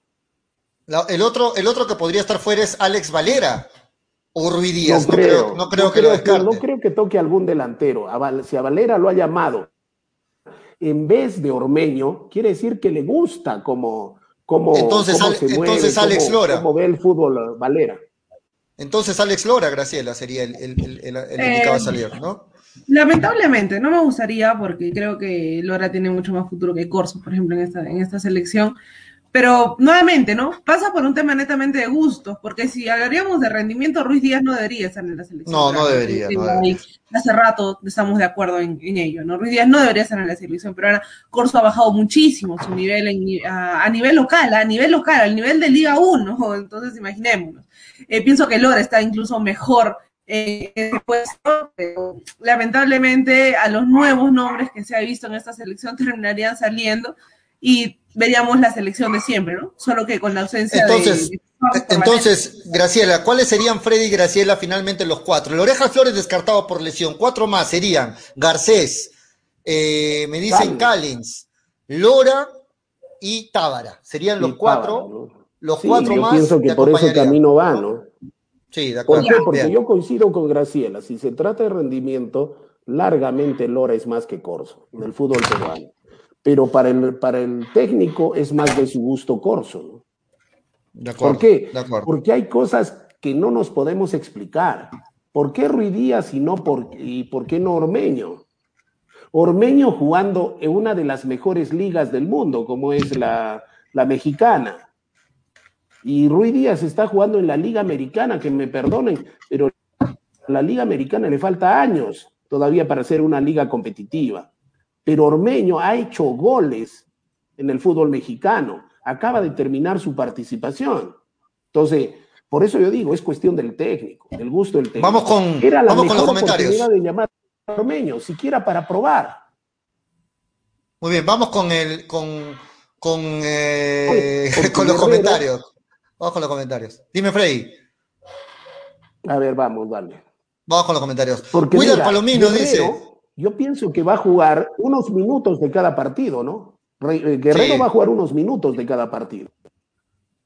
La- el, otro, el otro que podría estar fuera es Alex Valera o Ruiz Díaz. no creo, no creo que lo descarte. no creo que toque algún delantero. A Val- si a Valera lo ha llamado en vez de Ormeño, quiere decir que le gusta cómo, cómo, Entonces, cómo Ale- se mueve, entonces Alex cómo- Lora. cómo ve el fútbol Valera. Entonces Alex Lora, Graciela, sería el, el, el, el- el Eh, indicado a salir, ¿no? Lamentablemente, no me gustaría porque creo que Lora tiene mucho más futuro que Corso, por ejemplo, en esta, en esta selección. Pero nuevamente, ¿no? Pasa por un tema netamente de gustos, porque si hablaríamos de rendimiento, Ruiz Díaz no debería estar en la selección. No, no debería, no. Hace rato estamos de acuerdo en, en ello, ¿no? Ruiz Díaz no debería estar en la selección, pero ahora Corso ha bajado muchísimo su nivel en- a, a nivel local, a nivel local, al nivel de Liga 1, entonces imaginémonos. Eh, pienso que Lora está incluso mejor eh, puesto, pero lamentablemente a los nuevos nombres que se ha visto en esta selección terminarían saliendo y veríamos la selección de siempre, ¿no? Solo que con la ausencia Entonces, de... de- entonces, Graciela, ¿cuáles serían Freddy y Graciela finalmente los cuatro? El Oreja Flores descartado por lesión. Cuatro más serían Garcés, eh, me dicen Callens, Lora y Tábara. Serían los Y cuatro. Tábara, ¿no? Los Sí, cuatro yo más. pienso te que por ese camino va, ¿no? Sí, de ¿Por acuerdo. qué? Porque Bien. yo coincido con Graciela. Si se trata de rendimiento, largamente Lora es más que Corso en el fútbol peruano. Pero para el, para el técnico es más de su gusto Corso, ¿no? De acuerdo. ¿Por qué? De acuerdo. Porque hay cosas que no nos podemos explicar. ¿Por qué Ruiz Díaz y, no por, y por qué no Ormeño? Ormeño jugando en una de las mejores ligas del mundo, como es la, la mexicana. Y Ruiz Díaz está jugando en la Liga Americana, que me perdonen, pero a la Liga Americana le falta años todavía para ser una liga competitiva. Pero Ormeño ha hecho goles en el fútbol mexicano. Acaba de terminar su participación. Entonces, por eso yo digo, es cuestión del técnico, del gusto del técnico. Vamos con, Era la vamos con los comentarios. de llamar a Ormeño, siquiera para probar. Muy bien, vamos con el con con, eh, Oye, con los comentarios. Vamos con los comentarios. Dime, Freddy. A ver, vamos, dale. Vamos con los comentarios. Porque mira, Palomino Guerrero, dice. Yo pienso que va a jugar unos minutos de cada partido, ¿no? Eh, Guerrero Sí. va a jugar unos minutos de cada partido.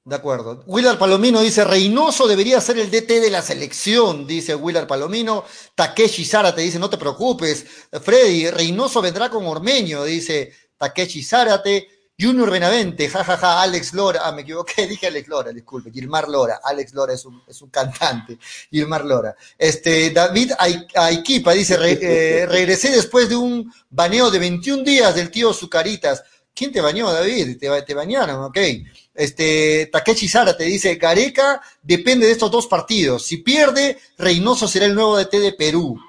De acuerdo. Willard Palomino dice, Reynoso debería ser el DT de la selección, dice Willard Palomino. Takeshi Zárate dice, no te preocupes. Freddy, Reynoso vendrá con Ormeño, dice Takeshi Zárate. Junior Benavente, jajaja, Alex Lora, ah, me equivoqué, dije Alex Lora, disculpe, Gilmar Lora, Alex Lora es un, es un cantante, Gilmar Lora. Este, David Ai- Aiquipa dice, "Re- eh, regresé después de un baneo de 21 días del tío Zucaritas. ¿Quién te bañó, David? Te, te bañaron, ok. Este, Takeshi Zara te dice, Gareca depende de estos dos partidos. Si pierde, Reynoso será el nuevo DT de Perú.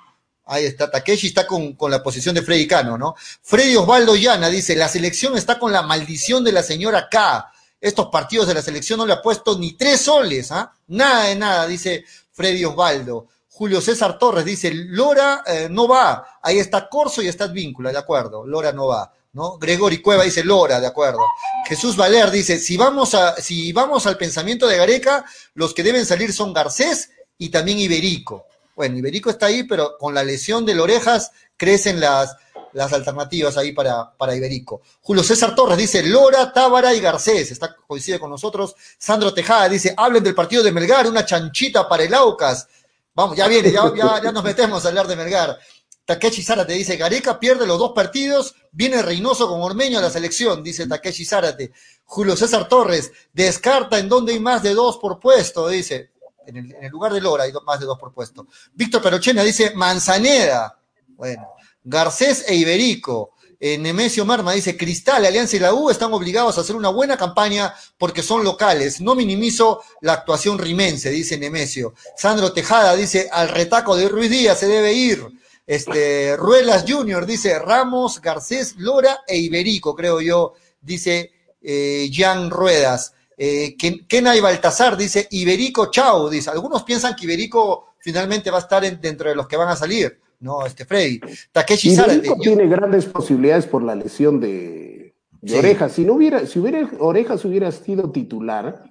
Ahí está, Takeshi está con, con la posición de Freddy Cano, ¿no? Freddy Osvaldo Llana dice, la selección está con la maldición de la señora K. Estos partidos de la selección no le ha puesto ni tres soles, ¿ah? Nada de nada, dice Freddy Osvaldo. Julio César Torres dice, Lora eh, no va. Ahí está Corso y está Advíncula, de acuerdo. Lora no va, ¿no? Gregory Cueva dice Lora, de acuerdo. Jesús Valer dice, si vamos, a, si vamos al pensamiento de Gareca, los que deben salir son Garcés y también Iberico. Bueno, Iberico está ahí, pero con la lesión de las orejas crecen las, las alternativas ahí para, para Iberico. Julio César Torres dice Lora, Tábara y Garcés. Está, coincide con nosotros. Sandro Tejada dice, hablen del partido de Melgar, una chanchita para el Aucas. Vamos, ya viene, ya, ya, ya nos metemos a hablar de Melgar. Takeshi Zárate dice, Gareca pierde los dos partidos, viene Reynoso con Ormeño a la selección, dice Takeshi Zárate. Julio César Torres, descarta en donde hay más de dos por puesto, dice. En el, lugar de Lora hay más de dos por puesto. Víctor Perochena dice, Manzaneda. Bueno, Garcés e Iberico. Eh, Nemesio Marma dice, Cristal, Alianza y la U están obligados a hacer una buena campaña porque son locales. No minimizo la actuación rimense, dice Nemesio. Sandro Tejada dice, al retaco de Ruiz Díaz se debe ir. Este, Ruelas Junior dice, Ramos, Garcés, Lora e Iberico, creo yo, dice eh, Jan Ruedas. Eh, Ken- Kenai Baltasar dice, Iberico, chao, dice. Algunos piensan que Iberico finalmente va a estar en- dentro de los que van a salir. No, este Freddy. Takeshi Zárate. Iberico yo- tiene grandes posibilidades por la lesión de, de Sí. Orejas. Si no hubiera, si hubiera Orejas hubiera sido titular,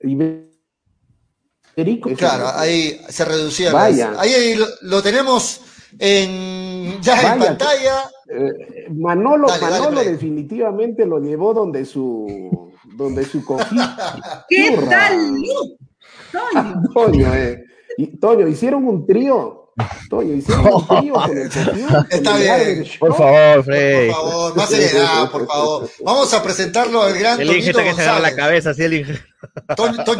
Iberico Claro, ahí se reducía. Vaya. ahí, ahí lo, lo tenemos en, ya en pantalla. Eh, Manolo, Dale, Manolo definitivamente lo llevó donde su donde su cojita. ¿Qué tal? Toño? Toño, eh. Y, Toño, hicieron un trío. Toño, hicieron un trío con el cojín, con Está bien. Por favor, Por Freddy. favor, más seriedad, por favor. Vamos a presentarlo al gran El Toñito Inge está que se agarra la González. cabeza, así el Inge.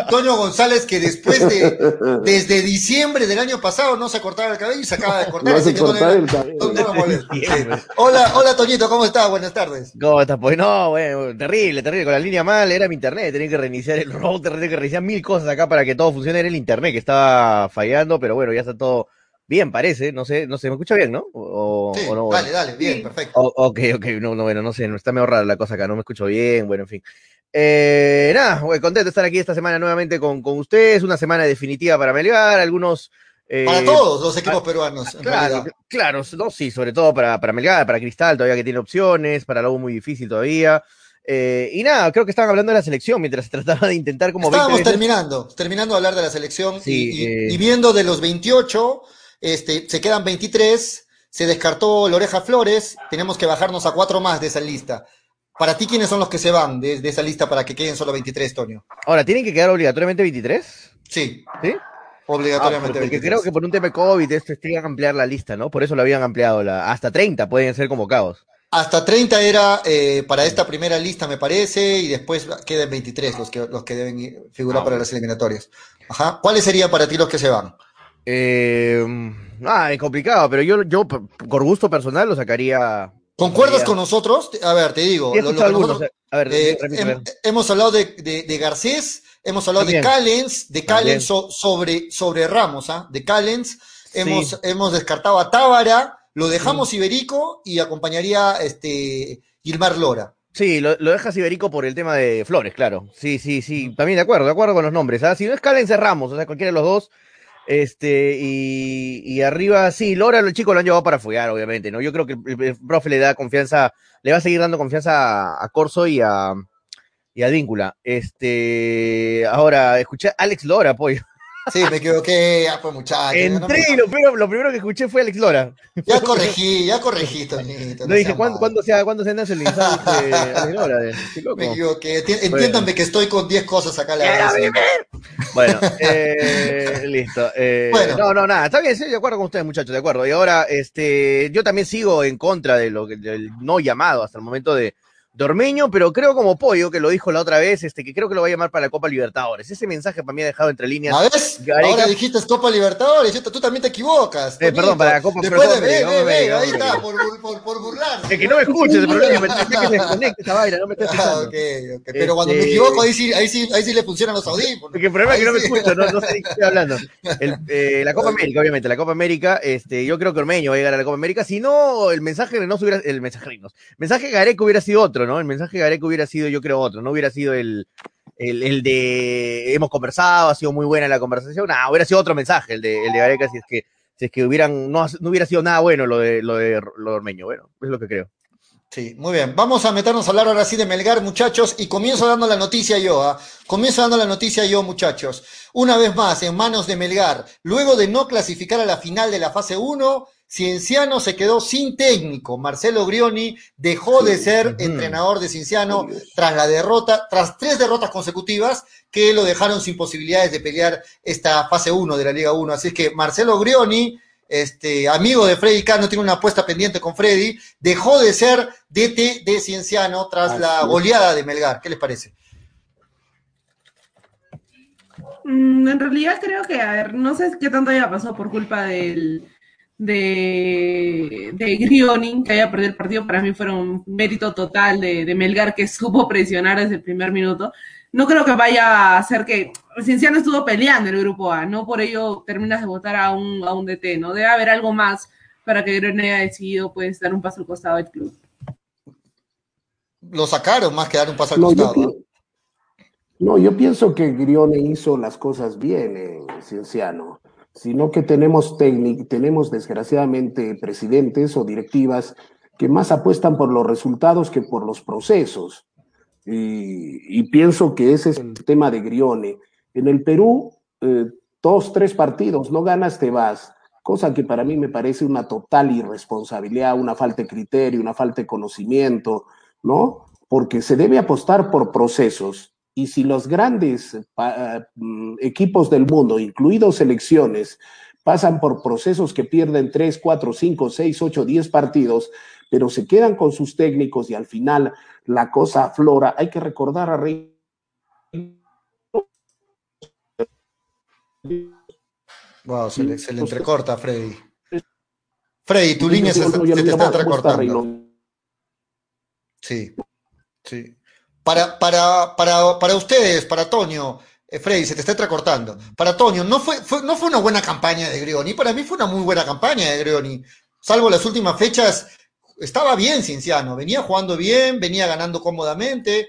Toño, González, que después de, desde diciembre del año pasado no se cortaba el cabello y se acaba de cortar. No se cortaba el cabello. Hola, hola Toñito, ¿cómo estás? Buenas tardes. ¿Cómo estás? Pues no, bueno, terrible, terrible. Con la línea mal, era mi internet. Tenía que reiniciar el router, tenía que reiniciar mil cosas acá para que todo funcione. Era el internet que estaba fallando, pero bueno, ya está todo bien, parece. No sé, no sé, ¿me escucha bien, no? O, Sí, o no, dale, dale, bien, Sí. perfecto. O- ok, ok, no, no, bueno, no sé, no está medio rara la cosa acá, no me escucho bien, bueno, en fin. Eh, nada, contento de estar aquí esta semana nuevamente con, con ustedes, una semana definitiva para Melgar, algunos... eh, Para todos los equipos peruanos, en Claro, realidad. claro, no, sí, sobre todo para, para Melgar, para Cristal, todavía que tiene opciones, para U muy difícil todavía. Eh, y nada, creo que estaban hablando de la selección mientras se trataba de intentar como 20 Estábamos terminando, terminando de hablar de la selección Sí, y, y- eh. y viendo de los 28, este, se quedan 23, se descartó Loreja Flores, tenemos que bajarnos a cuatro más de esa lista. Para ti, ¿quiénes son los que se van de, de esa lista para que queden solo 23, Toño? Ahora, ¿tienen que quedar obligatoriamente 23? Sí, ¿Sí? obligatoriamente Ah, porque 23. creo que por un tema de COVID esto iban a ampliar la lista, ¿no? Por eso lo habían ampliado, la, hasta 30 pueden ser convocados. Hasta 30 era eh, para esta primera lista, me parece, y después quedan 23 los que, los que deben figurar Ah, para las eliminatorias. Ajá. ¿Cuáles serían para ti los que se van? Eh, ah, es complicado, pero yo, yo por gusto personal lo sacaría. ¿Concuerdas sacaría- con nosotros? A ver, te digo. Lo- lo algunos, nosotros- a ver, Eh, repite, hem- a ver. hemos hablado de, de- de Garcés, hemos hablado También. de Callens, de. Callens so- sobre, sobre Ramos, ¿ah? De Callens, hemos, Sí. hemos descartado a Tábara, lo dejamos Iberico y acompañaría este Gilmar Lora. Sí, lo, lo deja Iberico por el tema de Flores, claro. Sí, sí, sí. También de acuerdo, de acuerdo con los nombres. ¿ah? Si no es Calen, cerramos, o sea, cualquiera de los dos. Este, y, y arriba, sí, Lora, los chicos lo han llevado para follar, obviamente, ¿no? Yo creo que el, profe le da confianza, le va a seguir dando confianza a, a Corso y a, y a Víncula. Este, ahora, escuché a Alex Lora, pollo. Sí, me equivoqué, ya pues muchachos. no Entré y lo primero, lo primero que escuché fue Alex Lora. Ya corregí, ya corregí, Tonito. No dije, seas ¿cuándo. ¿cuándo, se, ¿cuándo se este Alex Lora? Loco. Me equivoqué. Enti- Entiéndanme que estoy con 10 cosas acá a la vez. Bueno, eh, listo. eh, Bueno. No, no, nada, está bien, sí, de acuerdo con ustedes, muchachos, de acuerdo. Y ahora, este, yo también sigo en contra de lo del no llamado hasta el momento de, de Ormeño, pero creo como Pollo, que lo dijo la otra vez, este, que creo que lo va a llamar para la Copa Libertadores. Ese mensaje para mí ha dejado entre líneas. ¿A ves? Gareca- Ahora dijiste Copa Libertadores, tú también te equivocas. Eh, perdón, para la Copa Después de Copa ve, ve, ve, ahí está, por, por, por, burlarse. Es que no me escuches, el problema, tenés que se desconecte esta vaina, no me estés Ah, escuchando. ok, ok. Pero cuando me Este- equivoco, ahí sí, ahí sí, ahí sí le funcionan los audífonos. Porque el problema es que no me escucho, no, no sé de qué estoy hablando. El, eh, la Copa América, obviamente, la Copa América, este, yo creo que Ormeño va a llegar a la Copa América, si no, el mensaje de no hubiera, el mensaje de Reynos, el mensaje de Gareca hubiera sido otro, ¿no? El mensaje de Gareca hubiera sido, yo creo, otro, no hubiera sido el, el, de hemos conversado, ha sido muy buena la conversación, no, hubiera sido otro mensaje, el de, el de Gareca, si es que, es que hubieran, no, no hubiera sido nada bueno lo de, lo de, lo de Ormeño, bueno, es lo que creo. Sí, muy bien. Vamos a meternos a hablar ahora sí de Melgar, muchachos, y comienzo dando la noticia yo, ¿ah? Comienzo dando la noticia yo, muchachos. Una vez más, en manos de Melgar. Luego de no clasificar a la final de la fase 1, Cienciano se quedó sin técnico. Marcelo Grioni dejó de ser entrenador de Cienciano tras la derrota, tras tres derrotas consecutivas que lo dejaron sin posibilidades de pelear esta fase 1 de la Liga 1. Así es que Marcelo Grioni, este, amigo de Freddy Cano, tiene una apuesta pendiente con Freddy, dejó de ser DT de Cienciano tras Así la goleada de Melgar. ¿Qué les parece? Mm, en realidad creo que, a ver, no sé qué tanto haya pasado por culpa del, de, de Grioni, que haya perdido el partido, para mí fue un mérito total de, de Melgar que supo presionar desde el primer minuto. No creo que vaya a hacer que Cienciano estuvo peleando en el grupo A, no por ello terminas de votar a un, a un DT, ¿no? Debe haber algo más para que Grioni haya decidido pues dar un paso al costado del club. Lo sacaron más que dar un paso al No, yo, costado. pi- no, yo pienso que Grione hizo las cosas bien en Cienciano, sino que tenemos tenemos desgraciadamente presidentes o directivas que más apuestan por los resultados que por los procesos. Y, y pienso que ese es el tema de Grione. En el Perú, eh, dos, tres partidos, no ganas, te vas. Cosa que para mí me parece una total irresponsabilidad, una falta de criterio, una falta de conocimiento, ¿no? Porque se debe apostar por procesos. Y si los grandes mm, equipos del mundo, incluidos selecciones, pasan por procesos que pierden 3, 4, 5, 6, 8, 10 partidos, pero se quedan con sus técnicos y al final la cosa aflora, hay que recordar a Rey. Wow, se le, se le entrecorta Freddy. Freddy, tu línea se, se te está llamo- ¿cómo está entrecortando. Sí, sí. Para, para, para, para ustedes, para Toño, eh, Freddy, se te está entrecortando. Para Toño, no fue, no fue una buena campaña de Grioni. Para mí fue una muy buena campaña de Grioni. Salvo las últimas fechas, estaba bien Cinciano. Venía jugando bien, venía ganando cómodamente.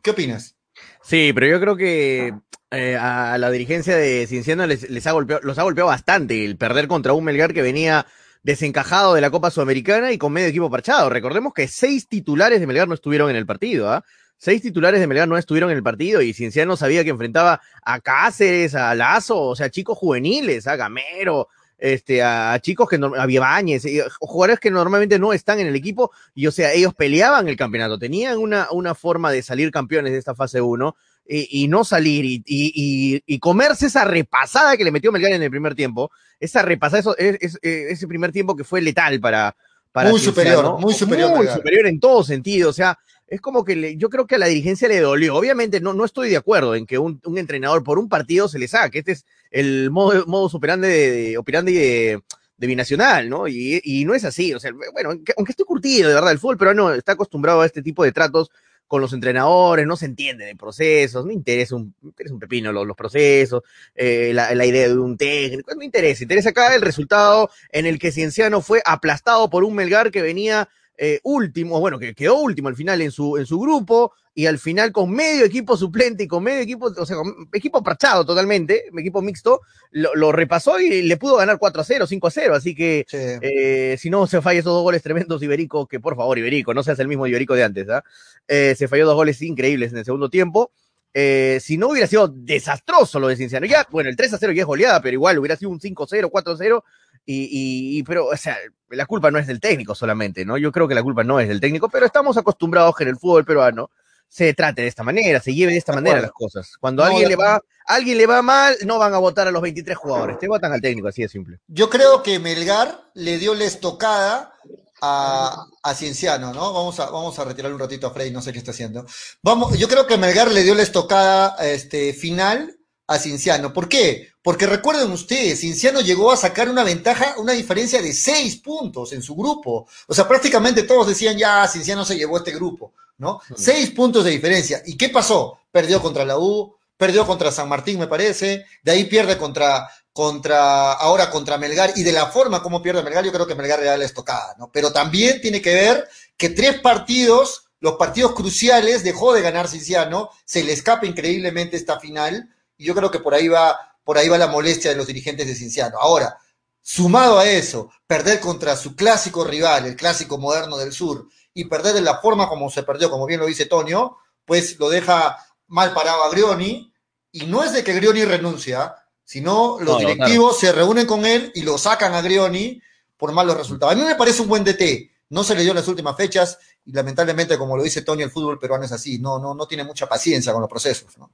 ¿Qué opinas? Sí, pero yo creo que eh, a la dirigencia de Cienciano les, les ha golpeado, los ha golpeado bastante el perder contra un Melgar que venía desencajado de la Copa Sudamericana y con medio equipo parchado. Recordemos que seis titulares de Melgar no estuvieron en el partido, ¿ah? Seis titulares de Melgar no estuvieron en el partido y Cienciano sabía que enfrentaba a Cáceres, a Lazo, o sea, chicos juveniles, a Gamero, este, a chicos que, a Vivañez, eh, jugadores que normalmente no están en el equipo y, o sea, ellos peleaban el campeonato, tenían una, una forma de salir campeones de esta fase 1 y, y no salir y, y, y- comerse esa repasada que le metió Melgar en el primer tiempo, esa repasada, eso, es- es- eh, ese primer tiempo que fue letal para... para Muy Cienciano. superior, muy superior Muy Melgar. superior en todo sentido, o sea, es como que le- yo creo que a la dirigencia le dolió. Obviamente no, no estoy de acuerdo en que un, un entrenador por un partido se le saque. Este es el modo, modo operandi de, de, operandi de, de binacional, ¿no? Y, y no es así. O sea, bueno, aunque, aunque estoy curtido, de verdad, el fútbol peruano está acostumbrado a este tipo de tratos con los entrenadores, no se entiende de procesos, no interesa un, me interesa un pepino los, los procesos, eh, la, la idea de un técnico, no interesa, interesa acá el resultado en el que Cienciano fue aplastado por un Melgar que venía eh, último, bueno, que quedó último al final en su, en su grupo, y al final con medio equipo suplente y con medio equipo, o sea, con equipo prachado totalmente, equipo mixto, lo, lo repasó y le pudo ganar 4 a 0, 5 a 0, así que Sí. eh, si no se falla esos dos goles tremendos, Iberico, que por favor, Iberico, no seas el mismo Iberico de antes, ¿ah? Eh, se falló dos goles increíbles en el segundo tiempo. Eh, si no hubiera sido desastroso lo de Cinciano, ya, bueno, el 3 a 0 ya es goleada, pero igual hubiera sido un 5 a 0, 4 a 0, y, y, y- pero, o sea, la culpa no es del técnico solamente, ¿no? Yo creo que la culpa no es del técnico, pero estamos acostumbrados que en el fútbol peruano se trate de esta manera, se lleve de esta De manera las cosas. Cuando a alguien le va, a alguien le va mal, no van a votar a los 23 jugadores, te votan al técnico, así de simple. Yo creo que Melgar le dio la estocada a, a Cienciano, ¿no? Vamos a, vamos a retirar un ratito a Frey, no sé qué está haciendo. Vamos, yo creo que Melgar le dio la estocada este, final a Cienciano. ¿Por qué? Porque recuerden ustedes, Cienciano llegó a sacar una ventaja, una diferencia de seis puntos en su grupo. O sea, prácticamente todos decían, ya, Cienciano se llevó este grupo, ¿no? Seis puntos de diferencia. ¿Y qué pasó? Perdió contra la U, perdió contra San Martín, me parece, de ahí pierde contra, contra, ahora contra Melgar, y de la forma como pierde Melgar, yo creo que Melgar le da la estocada, ¿no? Pero también tiene que ver que tres partidos, los partidos cruciales, dejó de ganar Cinciano, se le escapa increíblemente esta final, y yo creo que por ahí va, por ahí va la molestia de los dirigentes de Cinciano. Ahora, sumado a eso, perder contra su clásico rival, el clásico moderno del sur, y perder de la forma como se perdió, como bien lo dice Tonio, pues lo deja mal parado a Grioni, y no es de que Grioni renuncia, sino los No, no, directivos se reúnen con él y lo sacan a Grioni por malos resultados. A mí me parece un buen DT, no se le dio en las últimas fechas, y lamentablemente, como lo dice Tonio, el fútbol peruano es así, no, no, no tiene mucha paciencia con los procesos. ¿no?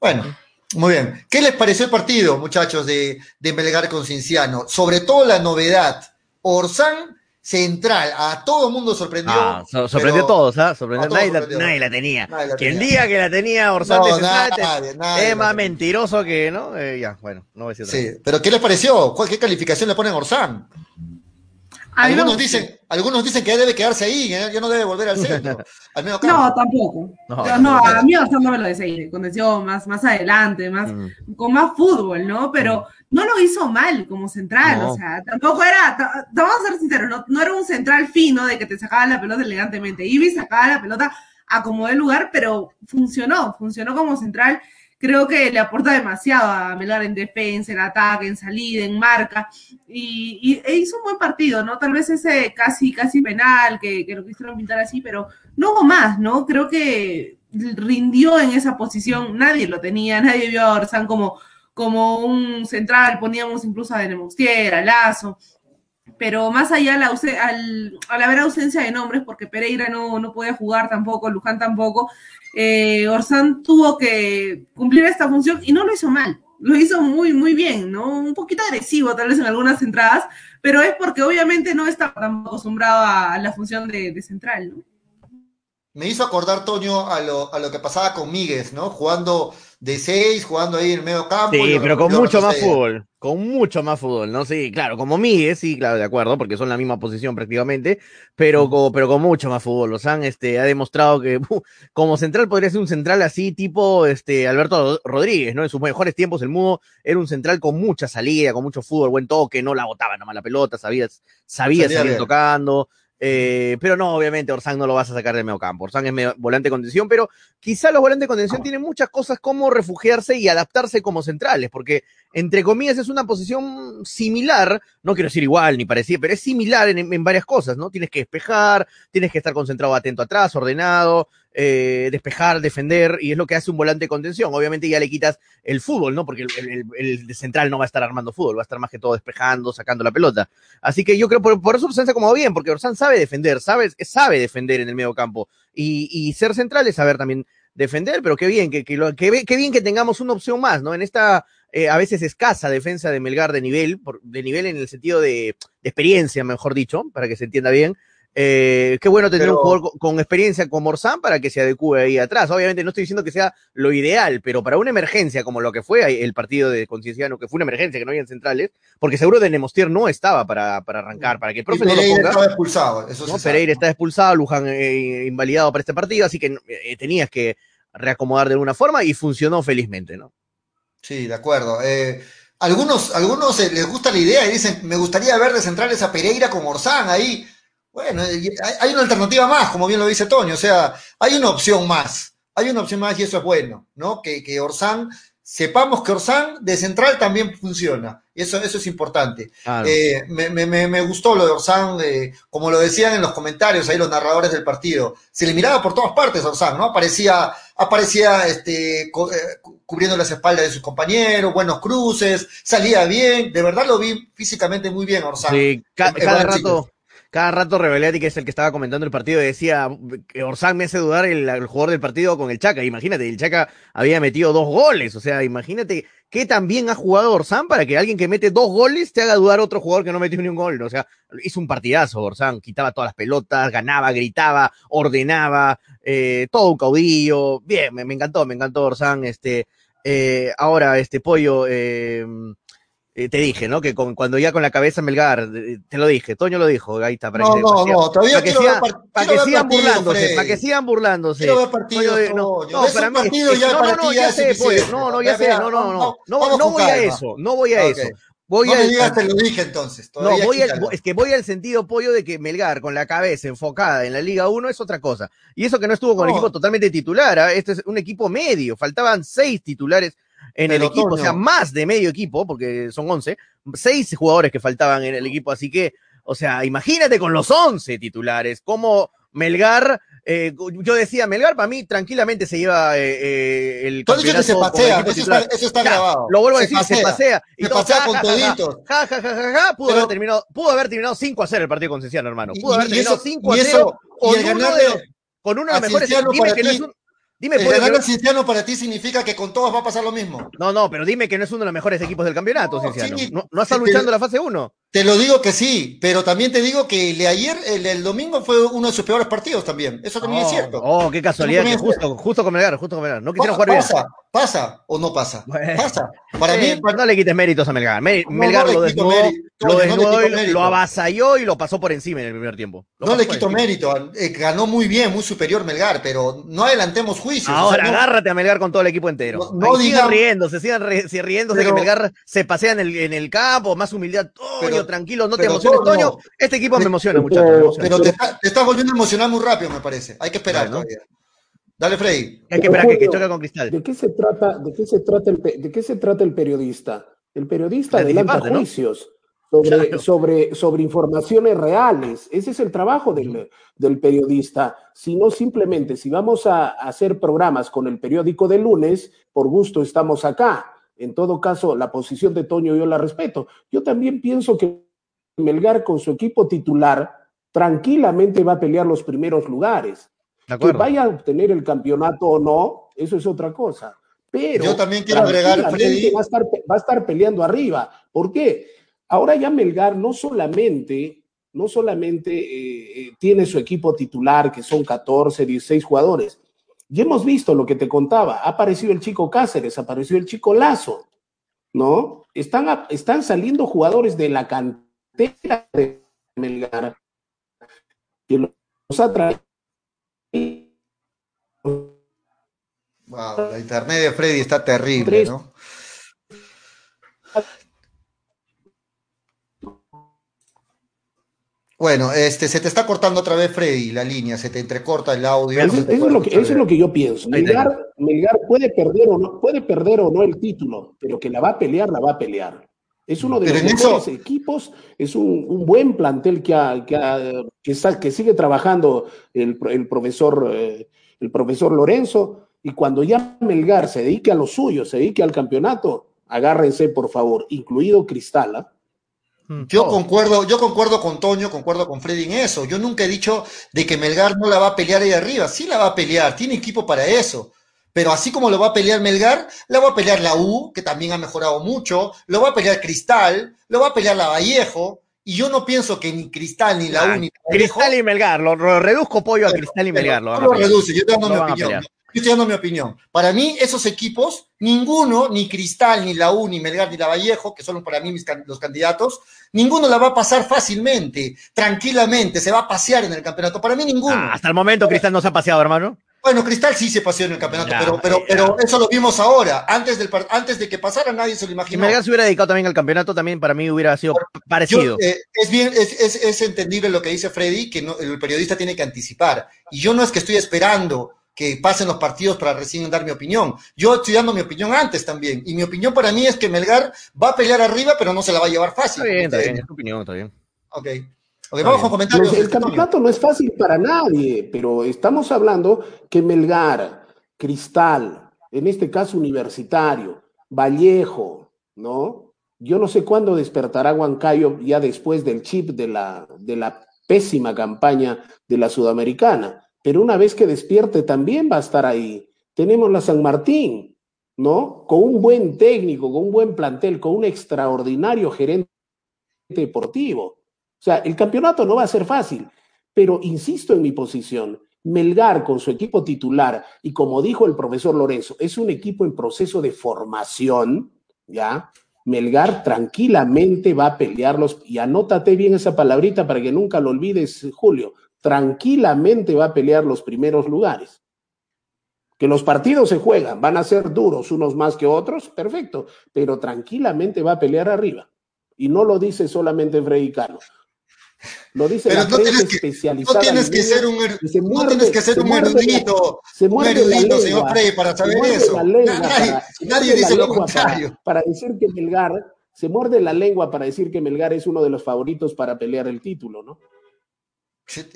Bueno, muy bien. ¿Qué les pareció el partido, muchachos, de, de Melgar con Cinciano? Sobre todo la novedad, Orsán central, a todo mundo sorprendió. Ah, so- sorprendió a todos, ¿ah? Sorprendió. a todos nadie, la- nadie la tenía. La Quien tenía. diga que la tenía Orsán No, de central, te- nadie, nadie es más tenía. mentiroso que, ¿no? Eh, ya, bueno, no voy a decir Sí, pero ¿qué les pareció? ¿Cuál- ¿Qué calificación le ponen a Orsán? Algunos dicen, algunos dicen que debe quedarse ahí, que ya no debe volver al centro, al campo. No, tampoco. No, No, tampoco. a mí no me lo desee, convenció más, más adelante, más, Mm. con más fútbol, ¿no? Pero no lo hizo mal como central, No. o sea, tampoco era, vamos a ser sinceros, no, no era un central fino de que te sacaba la pelota elegantemente. Iba y sacaba la pelota a como el lugar, pero funcionó, funcionó como central. Creo que le aporta demasiado a Melgar en defensa, en ataque, en salida, en marca, y, e hizo un buen partido, ¿no? Tal vez ese casi, casi penal, que, lo quisieron pintar así, pero no hubo más, ¿no? Creo que rindió en esa posición, nadie lo tenía, nadie vio a Orsán como, como un central, poníamos incluso a Denemostier, a Lazo, pero más allá la al, al haber ausencia de nombres, porque Pereira no, no podía jugar tampoco, Luján tampoco, eh, Orsán tuvo que cumplir esta función y no lo hizo mal, lo hizo muy, muy bien, ¿no? Un poquito agresivo tal vez en algunas entradas, pero es porque obviamente no estaba tan acostumbrado a la función de, de central, ¿no? Me hizo acordar, Toño, a lo, a lo que pasaba con Míguez, ¿no? Jugando de seis, jugando ahí en el medio campo. Sí, pero con mucho más fútbol. Con mucho más fútbol, ¿no? Sí, claro, como Miguel, sí, claro, de acuerdo, porque son la misma posición prácticamente, pero, co- pero con mucho más fútbol. Lozán este, ha demostrado que uh, como central podría ser un central así, tipo este, Alberto Rodríguez, ¿no? En sus mejores tiempos, el Mudo era un central con mucha salida, con mucho fútbol, buen toque, no la botaba nomás la pelota, sabía, sabía bien. tocando. Eh, pero no, obviamente, Orsán no lo vas a sacar del medio campo. Orsán es medio- volante de contención, pero quizá los volantes de contención tienen muchas cosas como refugiarse y adaptarse como centrales, porque entre comillas es una posición similar, no quiero decir igual ni parecida, pero es similar en, en varias cosas, ¿no? Tienes que despejar, tienes que estar concentrado atento atrás, ordenado, eh, despejar, defender, y es lo que hace un volante de contención. Obviamente ya le quitas el fútbol, ¿no? Porque el, central no va a estar armando fútbol, va a estar más que todo despejando, sacando la pelota. Así que yo creo por, por eso Orsán se acomodó bien, porque Orsán sabe defender, sabe, sabe defender en el medio campo. Y, ser central es saber también defender, pero qué bien, que, que, lo- bien que tengamos una opción más, ¿no? En esta eh, a veces escasa defensa de Melgar de nivel, de nivel en el sentido de experiencia, mejor dicho, para que se entienda bien. Eh, qué bueno tener Pero- un jugador con, experiencia como Orsán para que se adecue ahí atrás. Obviamente no estoy diciendo que sea lo ideal, pero para una emergencia como lo que fue el partido de Concienciano, que fue una emergencia, que no habían centrales, porque seguro de Nemostier no estaba para, para arrancar, para que el Y profe no lo Pereira ponga. estaba expulsado, eso ¿no? Pereira está expulsado, Luján eh, invalidado para este partido, así que eh, tenías que reacomodar de alguna forma y funcionó felizmente, ¿no? Sí, de acuerdo. Eh, algunos algunos les gusta la idea y dicen, me gustaría ver de centrales a Pereira con Orsán ahí. Bueno, hay, una alternativa más, como bien lo dice Toño, o sea, hay una opción más, hay una opción más y eso es bueno, ¿no? Que, que Orsán, sepamos que Orsán de central también funciona, y eso, eso es importante. Claro. Eh, me, me- me- me gustó lo de Orsán, eh, como lo decían en los comentarios ahí los narradores del partido, se le miraba por todas partes a Orsán, ¿no? Aparecía, aparecía este, eh, cu- cubriendo las espaldas de sus compañeros, buenos cruces, salía bien, de verdad lo vi físicamente muy bien Orsán. Sí, ca- cada rato, cada rato Rebeletti, que es el que estaba comentando el partido, decía Orsán me hace dudar el, jugador del partido con el Chaca. Imagínate, el Chaca había metido dos goles. O sea, imagínate qué tan bien ha jugado Orsán para que alguien que mete dos goles te haga dudar otro jugador que no metió ni un gol. O sea, hizo un partidazo Orsán, quitaba todas las pelotas, ganaba, gritaba, ordenaba, eh, todo un caudillo. Bien, me, me encantó, me encantó Orsán. Este, eh, ahora, este pollo, eh, eh, te dije, ¿no? Que con- cuando ya con la cabeza Melgar, eh, te lo dije, Toño lo dijo, ahí está. Para No, que, no, no, todavía para que, ver par- para que sigan burlándose, para que sigan burlándose. Quiero ver partidos, Toño, no, Toño. no, Ves para mí, partido ya no, para no, no, ya sé, suficiente. no, no, ya sé, no, no, no, no, no voy a eso, no voy a eso. Voy no al- me digas, te lo dije entonces. no, voy al- es que voy al sentido pollo de que Melgar con la cabeza enfocada en la Liga 1 es otra cosa. Y eso que no estuvo con el No. equipo totalmente titular, ¿ah? este es un equipo medio, faltaban seis titulares en el Pero, equipo, o Toño. sea, más de medio equipo, porque son 11, seis jugadores que faltaban en el equipo, así que, o sea, imagínate con los 11 titulares, como Melgar, eh, yo decía, Melgar para mí tranquilamente se lleva eh, eh, el has dicho que se campeonato con el pasea, equipo eso está, eso está Ya, grabado. Lo vuelvo a decir, se pasea. Y Se todo, pasea ja, con ja, ja, ja. toditos. Ja, ja, ja, pudo Pero- haber terminado, pudo haber terminado 5 a 0 el partido con Cienciano, hermano. Y- Pudo haber y terminado eso- 5 a y 0 eso- y con el uno ganarle de los, con uno de los mejores. Dime que no es un, dime El que ganar no- al Cienciano para ti significa que con todos va a pasar lo mismo. no, no, pero dime que no es uno de los mejores equipos del campeonato, No, sí, no, no está luchando la fase 1. Te lo digo que sí, pero también te digo que el de ayer, el domingo, fue uno de sus peores partidos también. Eso también es cierto. Oh, qué casualidad, que justo, justo con Melgar, justo con Melgar. No quisieron jugar bien. Pasa, o no pasa. Bueno. Pasa. Para Eh, mí, para- no le quites méritos a Melgar. Mel- No, Melgar no lo desnudó, mérito, lo, no le desnudó quito y lo- avasalló y lo pasó por encima en el primer tiempo. Lo no le quito mérito. eh, ganó muy bien, muy superior Melgar, pero no adelantemos juicios. o sea, Ahora no- agárrate a Melgar con todo el equipo entero. No- no Ahí sigan digamos- riéndose, sigan ri- si riéndose Pero- que Melgar se pasea en el, en el campo, más humildad, Toño, Pero- tranquilo, no te emociones, Toño. Este equipo me pero- emociona, muchachos. me emociona. Pero te, está- te estás volviendo a emocionar muy rápido, me parece. Hay que esperar todavía. Dale, Freddy. Hay que esperar que, que choque con Cristal. ¿De qué se trata, de qué se trata el, de qué se trata el periodista? El periodista De adelanta juicios sobre, Claro. sobre, sobre informaciones reales. Ese es el trabajo del, del periodista. Si no, simplemente, si vamos a, a hacer programas con el periódico de lunes, por gusto estamos acá. En todo caso, la posición de Toño yo la respeto. Yo también pienso que Melgar con su equipo titular tranquilamente va a pelear los primeros lugares. De Que vaya a obtener el campeonato o no, eso es otra cosa. Pero Yo también quiero agregar, Freddy. Va a, estar, va a estar peleando arriba. ¿Por qué? Ahora ya Melgar no solamente, no solamente eh, eh, tiene su equipo titular, que son 14, 16 jugadores. Ya hemos visto lo que te contaba. Ha aparecido el chico Cáceres, apareció el chico Lazo, ¿no? Están, están saliendo jugadores de la cantera de Melgar que los ha traído Wow, la internet de Freddy está terrible. ¿no? Bueno, este, se te está cortando otra vez, Freddy, la línea, se te entrecorta el audio. Eso, eso es lo que, eso es lo que yo pienso. Melgar, Melgar puede perder o no, puede perder o no el título, pero que la va a pelear, la va a pelear. Es uno de Pero los mejores eso- equipos, es un, un buen plantel que, ha- que, ha- que, está- que sigue trabajando el, pro- el profesor, eh, el profesor Lorenzo, y cuando ya Melgar se dedique a lo suyo, se dedique al campeonato, agárrense por favor, incluido Cristal. ¿ah? Yo concuerdo, yo concuerdo con Toño, concuerdo con Freddy en eso. Yo nunca he dicho de que Melgar no la va a pelear ahí arriba. Sí la va a pelear, tiene equipo para eso. Pero así como lo va a pelear Melgar, la va a pelear la U, que también ha mejorado mucho, lo va a pelear Cristal, lo va a pelear la Vallejo, y yo no pienso que ni Cristal, ni la U, ni la Vallejo Cristal y Melgar, lo, lo reduzco pollo a Cristal y Melgar. Lo no lo reduce, yo estoy dando Lo mi opinión. Yo estoy dando mi opinión. Para mí, esos equipos, ninguno, ni Cristal, ni la U, ni Melgar, ni la Vallejo, que son para mí mis can- los candidatos, ninguno la va a pasar fácilmente, tranquilamente, se va a pasear en el campeonato. Para mí, ninguno. Ah, hasta el momento Cristal no se ha paseado, hermano. Bueno, Cristal sí se pasó en el campeonato, Ya, pero, pero, ya. pero eso lo vimos ahora. Antes, del, par- antes de que pasara, nadie se lo Si imaginó. Melgar se hubiera dedicado también al campeonato, también para mí hubiera sido Yo, parecido. eh, es bien, es, es, es entendible lo que dice Freddy, que no- el periodista tiene que anticipar. Y yo no es que estoy esperando que pasen los partidos para recién dar mi opinión. Yo estoy dando mi opinión antes también. Y mi opinión para mí es que Melgar va a pelear arriba, pero no se la va a llevar fácil. Está bien, está bien, es tu opinión, está bien. Ok. Ok, vamos con comentarios. El Toño. campeonato no es fácil para nadie, pero estamos hablando que Melgar, Cristal, en este caso Universitario, Vallejo, ¿no? Yo no sé cuándo despertará Huancayo ya después del chip de la, de la pésima campaña de la Sudamericana, pero una vez que despierte también va a estar ahí. Tenemos la San Martín, ¿no? Con un buen técnico, con un buen plantel, con un extraordinario gerente deportivo. O sea, el campeonato no va a ser fácil, pero insisto en mi posición. Melgar con su equipo titular y como dijo el profesor Lorenzo, es un equipo en proceso de formación, ¿ya? Melgar tranquilamente va a pelearlos y anótate bien esa palabrita para que nunca lo olvides, Julio. Tranquilamente va a pelear los primeros lugares. Que los partidos se juegan, van a ser duros unos más que otros, perfecto, pero tranquilamente va a pelear arriba. Y no lo dice solamente Freddy Cano. Lo dice Pero la no tienes que- especializada. No tienes en que ser un, er- se no muerde- tienes que ser se un erudito, se un erudito, señor Frey, para saber eso. Nadie, para- dice lo lengua para- contrario. Para, decir que Melgar, se muerde la lengua para decir que Melgar es uno de los favoritos para pelear el título, ¿no?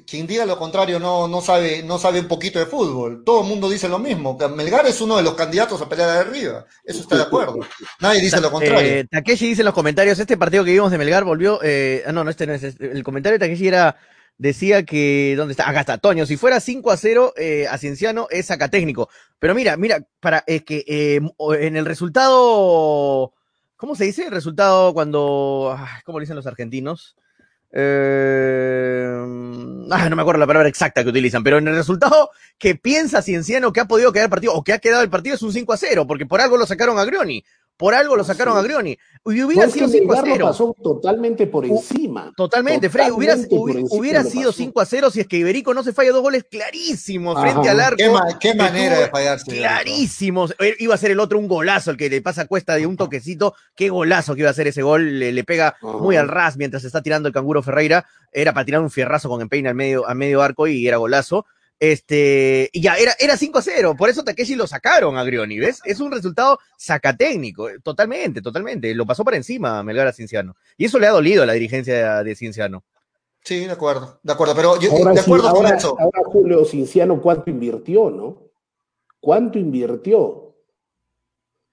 Quien diga lo contrario no, no, sabe, no sabe un poquito de fútbol. Todo el mundo dice lo mismo. Melgar es uno de los candidatos a pelear de arriba. Eso está de acuerdo. Nadie dice lo contrario. Eh, Takeshi dice en los comentarios, este partido que vimos de Melgar volvió, eh, ah, no, no, este no es, este- el comentario de Takeshi era, decía que, ¿dónde está? Acá está, Toño, si fuera 5 a 0, eh, es técnico. Pero mira, mira, para, es que eh, en el resultado, ¿cómo se dice? El resultado cuando, ¿cómo lo dicen los argentinos? Eh, ah, no me acuerdo la palabra exacta que utilizan, pero en el resultado que piensa Cienciano que ha podido quedar el partido o que ha quedado el partido es un 5 a 0, porque por algo lo sacaron a Grioni. Por algo lo sacaron a Grioni. Y hubiera No, es que sido 5 a Melgar lo 0. pasó totalmente por encima. Totalmente, Frey, hubiera, Totalmente encima hubiera sido pasó. 5 a 0 si es que Iberico no se falla dos goles clarísimos Ajá. frente al arco. Qué, ma- qué manera de fallarse. Clarísimos. Eh, Iba a ser el otro un golazo, el que le pasa a cuesta de un toquecito. Qué golazo que iba a ser ese gol. Le, le pega Ajá. muy al ras mientras está tirando el canguro Ferreira. Era para tirar un fierrazo con empeine al medio, a medio arco y era golazo. Este, y ya, era, era 5 a 0. Por eso Takeshi lo sacaron a Grioni, ¿ves? Es un resultado sacatécnico. eh, Totalmente, totalmente. Lo pasó por encima Melgar a Cienciano. Y eso le ha dolido a la dirigencia de Cienciano. Sí, de acuerdo. De acuerdo, pero yo, Ahora, de sí, acuerdo con ahora, eso. ahora Julio Cinciano, ¿cuánto invirtió, no? ¿Cuánto invirtió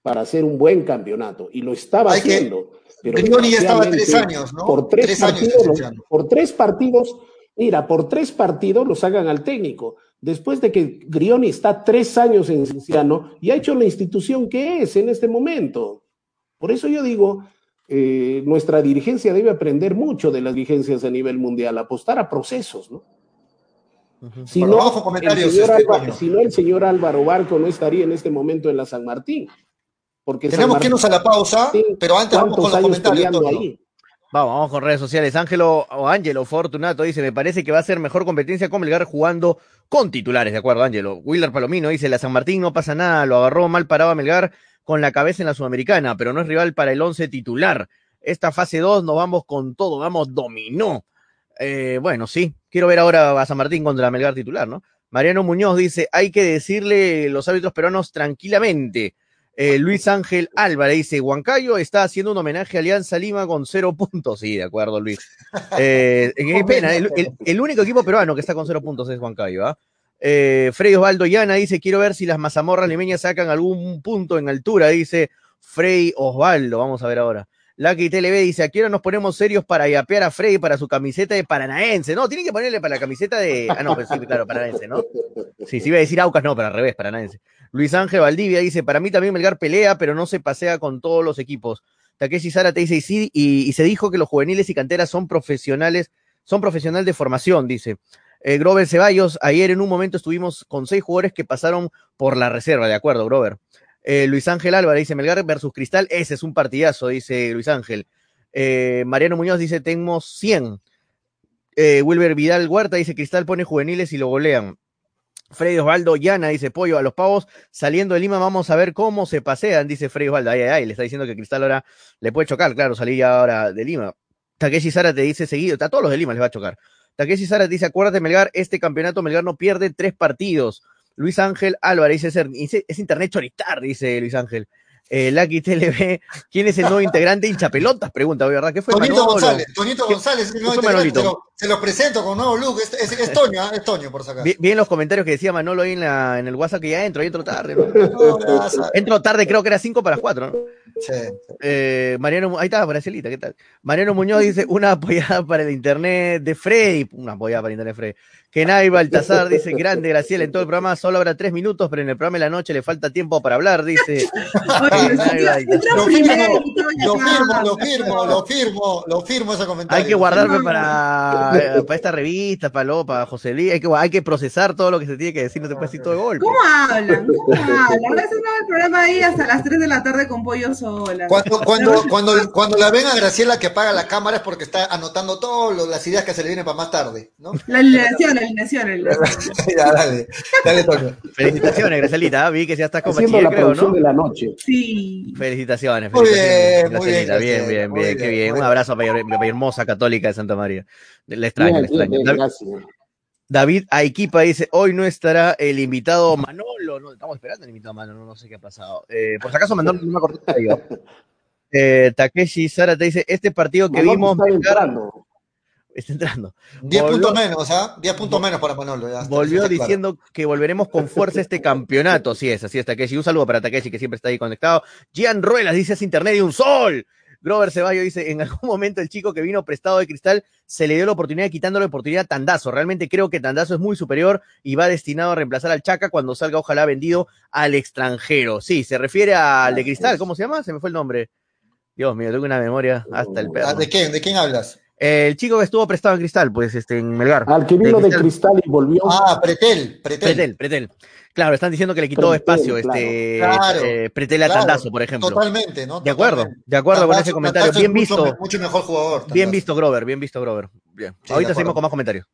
para hacer un buen campeonato? Y lo estaba Hay que- haciendo. pero Grioni ya estaba tres años, ¿no? Por tres, Tres años partidos, Cienciano. por tres partidos, mira, por tres partidos lo sacan al técnico. Después de que Grioni está tres años en Cinciano y ha hecho la institución que es en este momento. Por eso yo digo, eh, nuestra dirigencia debe aprender mucho de las dirigencias a nivel mundial, apostar a procesos, ¿no? Si no, comentarios, el señor este, Álvaro- si no, el señor Álvaro Barco no estaría en este momento en la San Martín. Porque San Tenemos que Martín, irnos a la pausa, pero antes vamos con ¿cuántos los comentarios, ahí? Vamos, vamos con redes sociales. Ángelo o Ángelo Fortunato dice, me parece que va a ser mejor competencia con Melgar jugando con titulares, de acuerdo, Ángelo. Wilder Palomino dice, la San Martín no pasa nada, lo agarró mal parado a Melgar con la cabeza en la Sudamericana, pero no es rival para el once titular. Esta fase 2 nos vamos con todo, vamos dominó. Eh, bueno, sí, quiero ver ahora a San Martín contra Melgar titular, ¿no? Mariano Muñoz dice, hay que decirle los árbitros peruanos tranquilamente. Eh, Luis Ángel Álvarez dice, Huancayo está haciendo un homenaje a Alianza Lima con cero puntos. Sí, de acuerdo, Luis. Eh, qué pena, el, el- el único equipo peruano que está con cero puntos es Huancayo. ¿ah? Eh, Osvaldo Llana dice, quiero ver si las mazamorras limeñas sacan algún punto en altura, dice Frey Osvaldo. Vamos a ver ahora. Lucky TLB dice, ¿a qué hora nos ponemos serios para yapear a Frey para su camiseta de Paranaense? No, tienen que ponerle para la camiseta de... Ah, no, pues sí, claro, Paranaense, ¿no? Sí, sí iba a decir Aucas, no, pero al revés, Paranaense. Luis Ángel Valdivia dice, para mí también Melgar pelea, pero no se pasea con todos los equipos. Takeshi Zárate dice, y, sí, y, y se dijo que los juveniles y canteras son profesionales, son profesional de formación, dice. Eh, Grover Ceballos, ayer en un momento estuvimos con seis jugadores que pasaron por la reserva, de acuerdo, Grover. Eh, Luis Ángel Álvarez dice, Melgar versus Cristal, ese es un partidazo, dice Luis Ángel. Eh, Mariano Muñoz dice, tenemos 100. Eh, Wilber Vidal Huerta dice, Cristal pone juveniles y lo golean. Freddy Osvaldo Llana dice pollo a los pavos saliendo de Lima vamos a ver cómo se pasean dice Freddy Osvaldo ay ay ay le está diciendo que Cristal ahora le puede chocar claro salir ya ahora de Lima Takeshi Sara te dice seguido a todos los de Lima les va a chocar Takeshi Sara dice acuérdate Melgar este campeonato Melgar no pierde tres partidos Luis Ángel Álvarez dice es, es internet choritar dice Luis Ángel eh, Lucky TLB, ¿quién es el nuevo integrante hinchapelotas? Pregunta, ¿verdad? ¿Qué fue Tonito Manolo? González, Tonito González es el nuevo ¿Qué fue integrante, Manolito? Se, lo, se los presento con nuevo look, es, es, es Toño, es Toño por sacar. Vi, vi en los comentarios que decía Manolo ahí en, la, en el WhatsApp que ya entro, ya entro tarde. Entro tarde, creo que era 5 para las 4, ¿no? Sí. Eh, Mariano, ahí está, Brasilita, ¿qué tal? Mariano Muñoz dice, una apoyada para el internet de Freddy, una apoyada para el internet de Freddy. Kenai Baltasar dice, grande Graciela, en todo el programa solo habrá tres minutos, pero en el programa de la noche le falta tiempo para hablar, dice. Lo firmo, lo firmo, lo firmo, lo firmo, lo firmo ese comentario. Hay que guardarme para, para esta revista, para, lo, para José Luis, hay que, hay que procesar todo lo que se tiene que decir, no te puedes decir todo de golpe. ¿Cómo hablan? ¿Cómo hablan? A veces el programa ahí hasta las 3 de la tarde con pollo sola. Cuando, cuando, cuando, cuando la ven a Graciela que apaga la cámara es porque está anotando todas las ideas que se le vienen para más tarde, ¿no? La alineación, la alineación, ya, dale, dale, Toño. Felicitaciones, Gracielita, vi que ya estás con Haciendo la creo, producción ¿no? de la noche. Sí. Felicitaciones, Muy felicitaciones, bien, muy bien, Gracielita, bien, bien, qué bien, Un abrazo para mi hermosa católica de Santa María. Le extraño, le bien, David. David Aiquipa dice, hoy no estará el invitado Manolo. No, estamos esperando el invitado Manolo, no sé qué ha pasado. Eh, por si acaso Manolo no me acordé. Eh, Takeshi Sara te dice, este partido que Manolo vimos está entrando. está entrando. 10 Volvió- puntos menos, ¿ah? 10 puntos menos para Manolo. Ya, Volvió está claro. diciendo que volveremos con fuerza este campeonato. Así es, así es, Takeshi. Un saludo para Takeshi, que siempre está ahí conectado. Gian Ruelas dice, es internet y un sol. Grover Ceballos dice, en algún momento el chico que vino prestado de cristal se le dio la oportunidad quitándole la oportunidad a Tandazo. Realmente creo que Tandazo es muy superior y va destinado a reemplazar al Chaca cuando salga, ojalá vendido al extranjero. Sí, se refiere al de cristal, ¿cómo se llama? Se me fue el nombre. Dios mío, tengo una memoria hasta el Ah, perro. ¿De quién? ¿De quién hablas? El chico que estuvo prestado en cristal, pues, este, en Melgar. Al que vino de Cristal. cristal y volvió. Ah, Pretel, Pretel. Pretel, Pretel. Claro, están diciendo que le quitó Pretel, espacio claro. este Claro, eh, Pretel a Claro, Tandazo, por ejemplo. Totalmente, ¿no? De acuerdo, Totalmente. de acuerdo con ese comentario. Tandazo Bien es mucho visto, Mucho mejor jugador. bien visto Grover, bien visto Grover. Bien. Sí, Ahorita seguimos con más comentarios.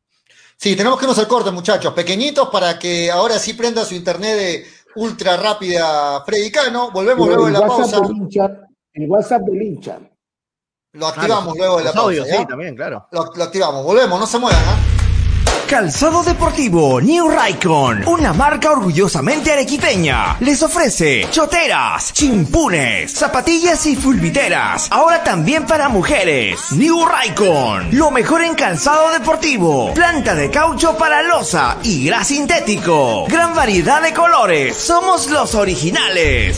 Sí, tenemos que irnos al corte, muchachos. Pequeñitos para que ahora sí prenda su internet de ultra rápida Freddy Cano. Volvemos Pero luego de la WhatsApp pausa. del hincha, el WhatsApp del hincha. Lo activamos luego de la pausa. sí, también, claro. Lo, lo activamos. Volvemos, no se muevan, ¿ah? Calzado Deportivo New Raycon, una marca orgullosamente arequipeña, les ofrece choteras, chimpunes, zapatillas y fulbiteras, ahora también para mujeres. New Raycon, lo mejor en calzado deportivo, planta de caucho para losa y gras sintético, gran variedad de colores, somos los originales.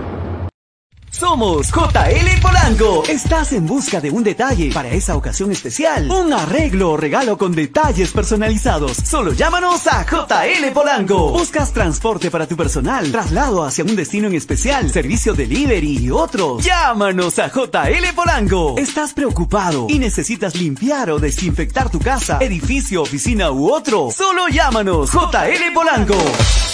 Somos JL Polanco. Estás en busca de un detalle para esa ocasión especial. Un arreglo o regalo con detalles personalizados. Solo llámanos a JL Polanco. Buscas transporte para tu personal, traslado hacia un destino en especial, servicio delivery y otros. Llámanos a JL Polanco. ¿Estás preocupado y necesitas limpiar o desinfectar tu casa, edificio, oficina u otro? Solo llámanos JL Polanco.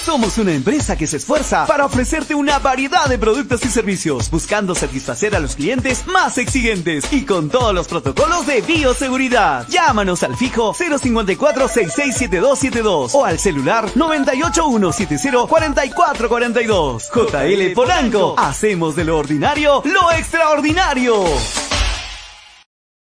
Somos una empresa que se esfuerza para ofrecerte una variedad de productos y servicios Estamos buscando satisfacer a los clientes más exigentes y con todos los protocolos de bioseguridad. Llámanos al fijo 054 667272 o al celular 981704442. JL Polanco, hacemos de lo ordinario lo extraordinario.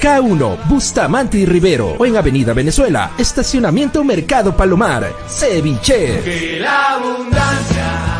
K1, Bustamante y Rivero o en Avenida Venezuela, Estacionamiento Mercado Palomar, Ceviche. Que la abundancia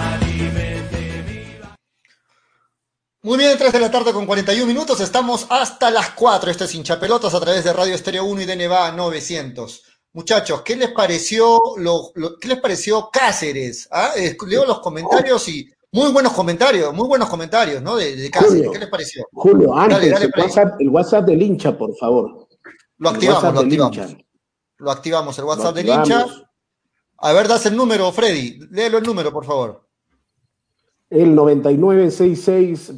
Muy bien, 3 de la tarde con 41 minutos, estamos hasta las 4. Este es Hinchapelotas a través de Radio Estéreo 1 y de Neva 900. Muchachos, ¿qué les pareció, lo, ¿qué les pareció Cáceres? ¿Ah? Leo los comentarios y muy buenos comentarios, muy buenos comentarios, ¿no? De, de Cáceres, Julio. ¿qué les pareció? Julio, antes, Dale, dale, el. WhatsApp, el WhatsApp del hincha, por favor. Lo El activamos, lo activamos. Lo activamos, el WhatsApp del hincha. A ver, das el número, Freddy. Léelo el número, por favor. El 9966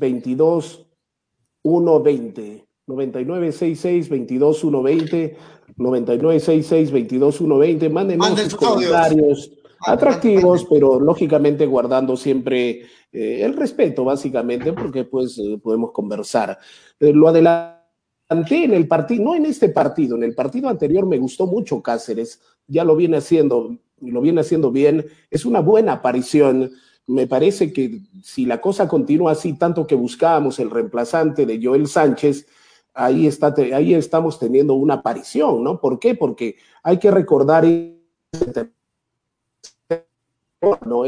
120 9966 120 9966 120 Mándenos Manden sus comentarios atractivos, pero lógicamente guardando siempre eh, el respeto, básicamente, porque pues eh, podemos conversar. Eh, lo adelanté en el partido, no en este partido, en el partido anterior me gustó mucho Cáceres, ya lo viene haciendo, lo viene haciendo bien, es una buena aparición. Me parece que si la cosa continúa así, tanto que buscábamos el reemplazante de Joel Sánchez, ahí, está, ahí estamos teniendo una aparición, ¿no? ¿Por qué? Porque hay que recordar no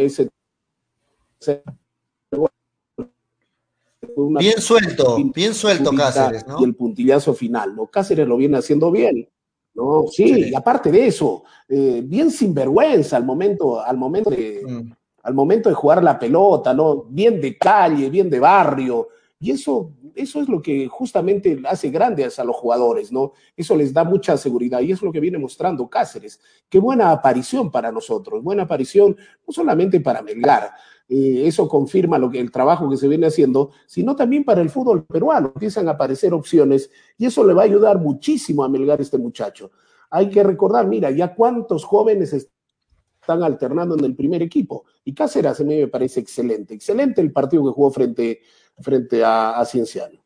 Bien suelto, bien suelto Cáceres, ¿no? y el puntillazo final, ¿no? Cáceres lo viene haciendo bien, ¿no? Sí, Sí. y aparte de eso, eh, bien sinvergüenza al momento, al momento de, Mm. al momento de jugar la pelota, ¿no? Bien de calle, bien de barrio. Y eso, eso es lo que justamente hace grandes a los jugadores, ¿no? Eso les da mucha seguridad y es lo que viene mostrando Cáceres. Qué buena aparición para nosotros, buena aparición no solamente para Melgar, eh, eso confirma lo que, el trabajo que se viene haciendo, sino también para el fútbol peruano. Empiezan a aparecer opciones y eso le va a ayudar muchísimo a Melgar este muchacho. Hay que recordar, mira, ya cuántos jóvenes están alternando en el primer equipo. Y Cáceres a mí me parece excelente. Excelente el partido que jugó frente, frente a, a Cienciano.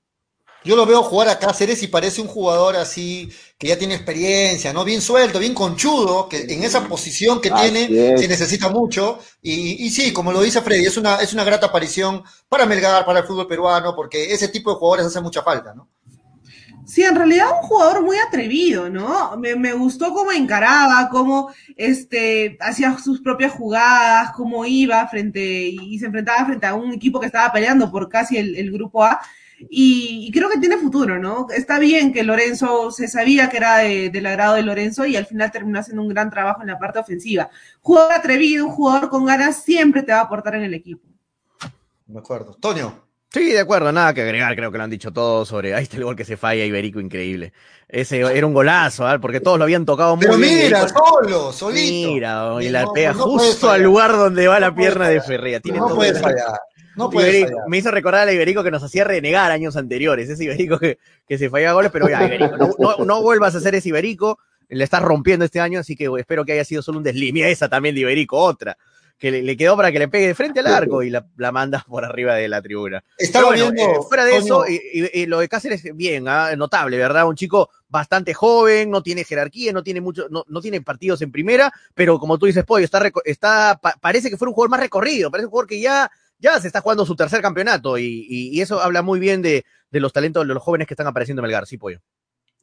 Yo lo veo jugar a Cáceres y parece un jugador así que ya tiene experiencia, ¿no? Bien suelto, bien conchudo, que en esa posición que Así tiene es. se necesita mucho. Y, y sí, como lo dice Freddy, es una, es una grata aparición para Melgar, para el fútbol peruano, porque ese tipo de jugadores hace mucha falta, ¿no? Sí, en realidad un jugador muy atrevido, ¿no? Me, me gustó cómo encaraba, cómo este, hacía sus propias jugadas, cómo iba frente y se enfrentaba frente a un equipo que estaba peleando por casi el, grupo A. Y, creo que tiene futuro, ¿no? Está bien que Lorenzo, se sabía que era de- del agrado de Lorenzo y al final terminó haciendo un gran trabajo en la parte ofensiva. Jugador atrevido, un jugador con ganas, siempre te va a aportar en el equipo. Me acuerdo. Tonio. Sí, de acuerdo, nada que agregar, creo que lo han dicho todos sobre, ahí está el gol que se falla, Iberico, increíble. Ese era un golazo, ¿ah? porque todos lo habían tocado muy Pero bien. mira, Iberico- solo, solito. Mira, y la no, pega no justo al lugar donde va la No pierna de. Ferreira. Tiene No puede fallar. No puede fallar. Me hizo recordar al Iberico que nos hacía renegar años anteriores. Ese Iberico que, que se fallaba goles, pero ya, Iberico, no, no- no vuelvas a hacer ese Iberico. Le estás rompiendo este año, así que espero que haya sido solo un desliz. Mira esa también de Iberico, otra. Que le, le quedó para que le pegue de frente al arco y la, la manda por arriba de la tribuna. Estaba Pero bueno, viendo, eh, fuera de eso, y, y- y lo de Cáceres, bien, ah, notable, ¿verdad? Un chico bastante joven, no tiene jerarquía, no tiene mucho, no, no tiene partidos en primera, pero como tú dices, Pollo, está, está pa- parece que fue un jugador más recorrido, parece un jugador que ya, ya se está jugando su tercer campeonato, y, y- y eso habla muy bien de, de los talentos de los jóvenes que están apareciendo en Melgar, sí, Pollo.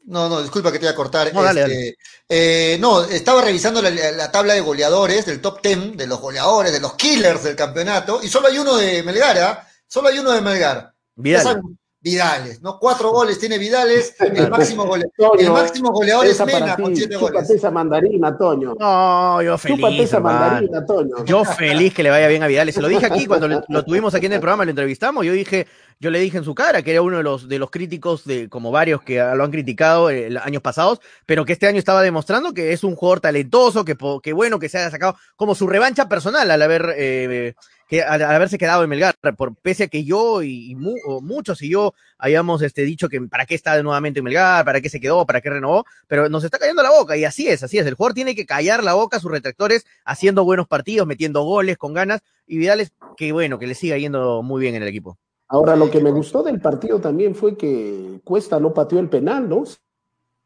No, no, disculpa que te voy a cortar. No, dale, Este, eh, no, estaba revisando la, la tabla de goleadores del top 10, de los goleadores, de los killers del campeonato, y solo hay uno de Melgar, ¿ah? Solo hay uno de Melgar. Vidal. Vidales, ¿no? Cuatro goles tiene Vidales, el máximo, gole, el máximo goleador es esa Mena ti, con siete chúpate goles. esa mandarina, Toño. No, yo Chúpate feliz. esa hermano. mandarina, Toño. Yo feliz que le vaya bien a Vidal. Se lo dije aquí cuando le- lo tuvimos aquí en el programa, lo entrevistamos. Yo dije, yo le dije en su cara que era uno de los, de los críticos, de, como varios que lo han criticado eh, años pasados, pero que este año estaba demostrando que es un jugador talentoso, que, que bueno que se haya sacado como su revancha personal al haber eh, que al, haberse quedado en Melgar, por pese a que yo y, muchos y yo habíamos este, dicho que para qué está nuevamente en Melgar, para qué se quedó, para qué renovó, pero nos está cayendo la boca y así es, así es. El jugador tiene que callar la boca a sus retractores haciendo buenos partidos, metiendo goles con ganas y Vidal es que bueno, que le siga yendo muy bien en el equipo. Ahora, lo que me gustó del partido también fue que Cuesta no pateó el penal, ¿no?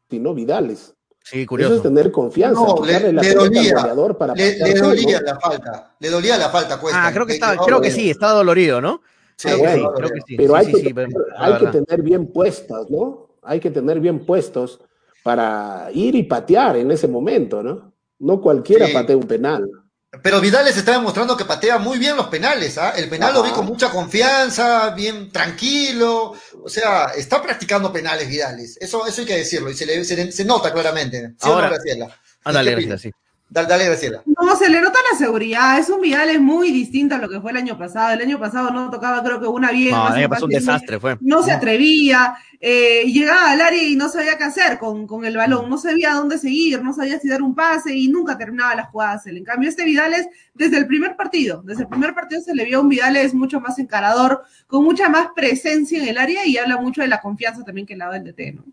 Sino Vidales. Sí, Eso es curioso. tener confianza. No, le, la dolía, para le, patear le dolía la falta, le dolía la falta, Cuesta. Ah, creo que quedó creo que sí, estaba dolorido, ¿no? Sí, Creo que sí, estaba creo que dolido. sí. Pero hay, sí, que, sí, tener- la hay que verdad. tener bien puestas, ¿no? Hay que tener bien puestos para ir y patear en ese momento, ¿no? No cualquiera Sí. patea un penal. Pero Vidales está demostrando que patea muy bien los penales, ¿ah? El penal lo vi con mucha confianza, bien tranquilo, o sea, está practicando penales Vidales, eso, eso hay que decirlo, y se, le, se, le- se nota claramente. ¿Sí Ahora- no, Graciela? Dale, ¿Qué gracias, opinas? sí. Dale, dale, Graciela. No, se le nota la seguridad. Es un Vidal es muy distinto a lo que fue el año pasado. El año pasado no tocaba, creo que una bien. No, el año pasó un desastre, fue. No se atrevía. eh, llegaba al área y no sabía qué hacer con, con el balón. No sabía dónde seguir, no sabía si dar un pase y nunca terminaba las jugadas. En cambio, este Vidal es desde el primer partido. Desde el primer partido se le vio un Vidal es mucho más encarador, con mucha más presencia en el área y habla mucho de la confianza también que le da el DT, ¿no?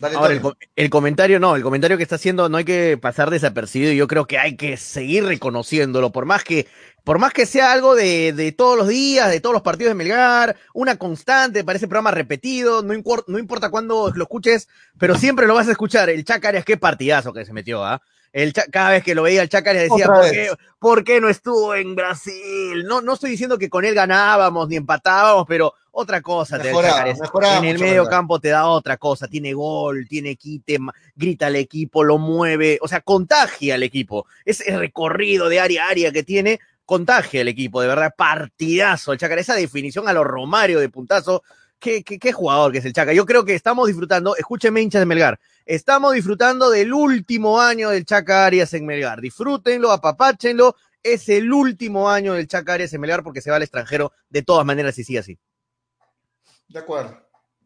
Dale, Ahora, el, comentario no, el comentario que está haciendo no hay que pasar desapercibido y yo creo que hay que seguir reconociéndolo, por más que, por más que sea algo de, de todos los días, de todos los partidos de Melgar, una constante, parece programa repetido, no, impor- no importa cuándo lo escuches, pero siempre lo vas a escuchar. El Chacarias, qué partidazo que se metió, ¿ah? El cada vez que lo veía el Chacarias decía, ¿por qué, ¿por qué no estuvo en Brasil? No, no estoy diciendo que con él ganábamos ni empatábamos, pero otra cosa te Mejoraba, Chacarias. mejoraba En el medio campo te da otra cosa, tiene gol, tiene quite, grita al equipo, lo mueve, o sea, contagia al equipo. Ese recorrido de área a área que tiene, contagia al equipo, de verdad, partidazo el Chacar, esa definición a lo Romario de puntazo, qué, qué, qué jugador que es el Chaca. Yo creo que estamos disfrutando, escúchenme hinchas de Melgar, estamos disfrutando del último año del Chaca Arias en Melgar. Disfrútenlo, apapáchenlo, es el último año del Chaca Arias en Melgar porque se va al extranjero de todas maneras y sigue así. De acuerdo.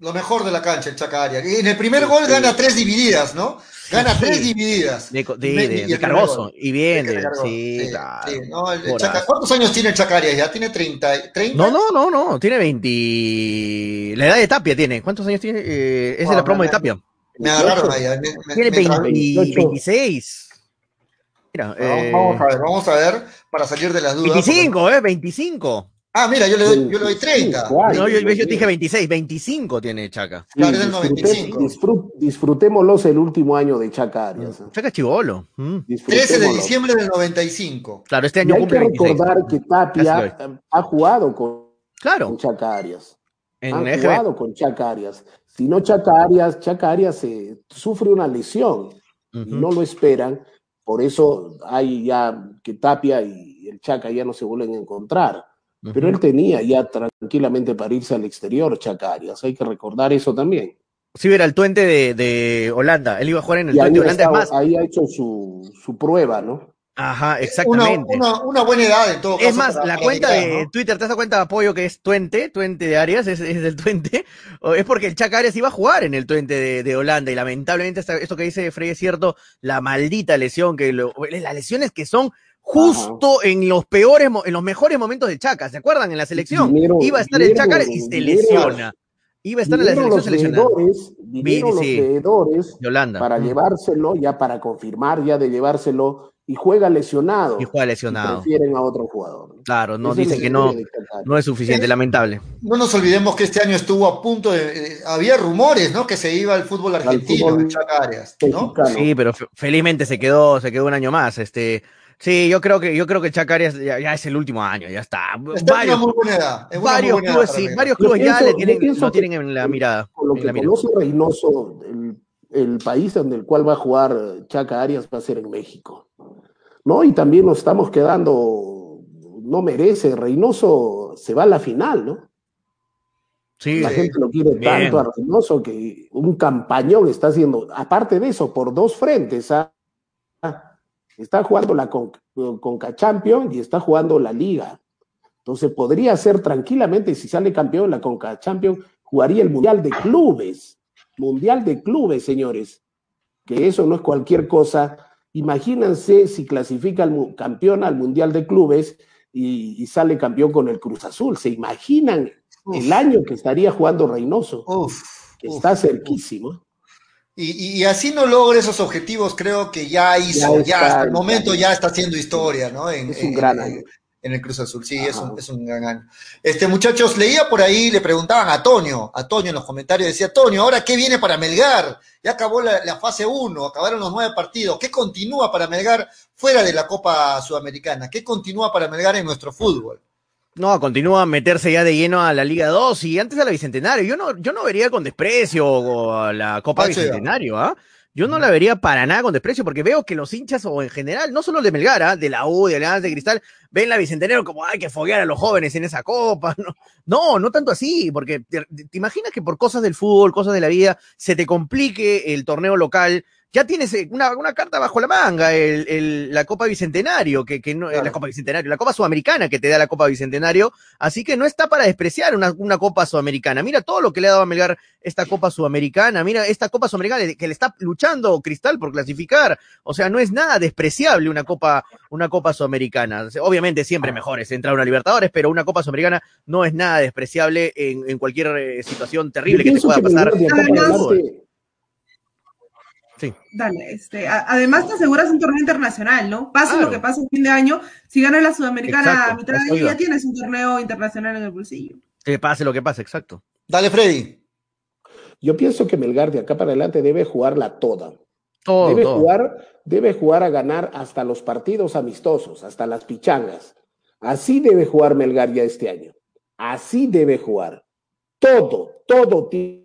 Lo mejor de la cancha, el Chacaria. Y en el primer gol gana tres divididas, ¿no? Gana Sí. tres divididas. De, de, Y de- y Cargoso, y bien, De de- Cargoso. sí, Sí, claro. sí, no, el- el Jugadorazo. Chaca- ¿Cuántos años tiene el Chacaria? ¿Ya tiene 30? 30? No, no, no, no, tiene 20. La edad de Tapia tiene. ¿Cuántos años tiene? Eh, es de Ah, la promo de Tapia. Me agarraron me- me- Tiene me 20 trabé. 26. Mira, Vamos, eh, vamos a ver, vamos a ver para salir de las dudas. 25, ¿eh? 25. Ah, mira, yo le doy, yo le doy 30. Guay, No, yo, yo dije 26, 25 tiene Chaca. Sí, Claro, es del disfrute- 95. disfrut- disfrutémoslos el último año de Chaca Arias. ¿eh? Chaca chivolo. Mm. 13 de diciembre del 95. Claro, este Y año hay que cumple 26. recordar que Tapia ha jugado con, Claro, con Chaca Arias. en EGB. jugado con Chaca Arias. Si no, Chaca Arias, Chaca Arias eh, sufre una lesión y no lo esperan. Por eso hay ya que Tapia y el Chaca ya no se vuelven a encontrar. Pero él tenía ya tranquilamente para irse al exterior, Chaca Arias. Hay que recordar eso también. Sí, era el tuente de, de Holanda. Él iba a jugar en el Y ahí, tuente de Holanda. Es estaba- más, ahí ha hecho su, su prueba, ¿no? ajá, Una, exactamente. una, una buena edad en todo caso. Es más, la cuenta de ¿no? Twitter, ¿te das cuenta de apoyo que es Tuente? Tuente de Arias, es, es del Tuente. O Es porque el Chaca Arias iba a jugar en el Tuente de, de Holanda y lamentablemente esto que dice Frey es cierto, la maldita lesión, que lo- las lesiones que son justo en los peores, mo- en los mejores momentos de Chaca, ¿se acuerdan? En la selección. Iba a estar el Chaca y se lesiona. Iba a estar en la selección seleccionada vinieron los sí. veedores de Holanda. para Mm. llevárselo, ya para confirmar, ya de llevárselo, y juega lesionado. Y juega Y lesionado. prefieren a otro jugador. Claro, no dicen que no, de no es suficiente, lamentable. No nos olvidemos que este año estuvo a punto de. eh, había rumores, ¿no? Que se iba al fútbol argentino, fútbol el Chaca Arias, ¿no? Mexicano. Sí, pero fe- felizmente se quedó, se quedó un año más. Este, sí, yo creo que, yo creo que Chaca Arias ya, ya es el último año, ya está. Está en una varios muy buena edad. es una muy varios buena edad clubes, sí, varios clubes ya le tienen, lo tienen en la mirada. Con lo que conoce Reynoso, el, el país en el cual va a jugar Chaca Arias va a ser en México. ¿No? Y también nos estamos quedando, no merece, Reynoso se va a la final, ¿no? Sí, La gente lo quiere bien. tanto a Reynoso que un campañón está haciendo. Aparte de eso, por dos frentes. ¿ah? Está jugando la Con- Conca Champions y está jugando la Liga. Entonces podría ser tranquilamente, si sale campeón la Conca Champions, jugaría el Mundial de Clubes. Mundial de Clubes, señores. Que eso no es cualquier cosa. Imagínense si clasifica al campeón al Mundial de Clubes y, y sale campeón con el Cruz Azul. ¿Se imaginan el año que estaría jugando Reynoso? Uf, que uf, está cerquísimo. Y, y- así no logra esos objetivos, creo que ya hizo, ya, está, hasta el momento ya está haciendo historia, ¿no? En, Es un en- gran en- año. en el Cruz Azul, sí, es un, es un gran año. Este, muchachos, leía por ahí, le preguntaban a Toño, a Toño en los comentarios, decía, Toño, ¿ahora qué viene para Melgar? Ya acabó la, la fase 1, acabaron los nueve partidos. ¿Qué continúa para Melgar fuera de la Copa Sudamericana? ¿Qué continúa para Melgar en nuestro fútbol? No, continúa a meterse ya de lleno a la Liga 2 y antes a la Bicentenario. Yo no, yo no vería con desprecio a la Copa. Bicentenario, ¿ah? Yo no la vería para nada con desprecio, porque veo que los hinchas, o en general, no solo de Melgar, ¿ah? de la U, de Alianza de Cristal, ven la Bicentenario como hay que foguear a los jóvenes en esa copa. No, no, no tanto así, porque te, te imaginas que por cosas del fútbol, cosas de la vida, se te complique el torneo local. Ya tienes eh, una, una carta bajo la manga, el, el- la Copa Bicentenario, que, que no, eh, la Copa Bicentenario, la Copa Sudamericana que te da la Copa Bicentenario, así que no está para despreciar una, una Copa Sudamericana. Mira todo lo que le ha dado a Melgar esta Copa Sudamericana, mira esta Copa Sudamericana que le está luchando Cristal por clasificar, o sea, no es nada despreciable una Copa, una Copa Sudamericana. Obviamente siempre mejor es entrar a una Libertadores, pero una Copa Sudamericana no es nada despreciable en, en cualquier eh, situación terrible que te pueda pasar. Dale, este, a- además te aseguras un torneo internacional, ¿no? Pase Claro. lo que pase a fin de año, si ganas la Sudamericana Exacto, a mitad de eso año, iba. ya tienes un torneo internacional en el bolsillo. Que pase lo que pase, exacto. Dale, Freddy. Yo pienso que Melgar de acá para adelante debe jugarla toda. Todo, debe todo. jugar, debe jugar a ganar hasta los partidos amistosos, hasta las pichangas. Así debe jugar Melgar ya este año. Así debe jugar. Todo, todo ti-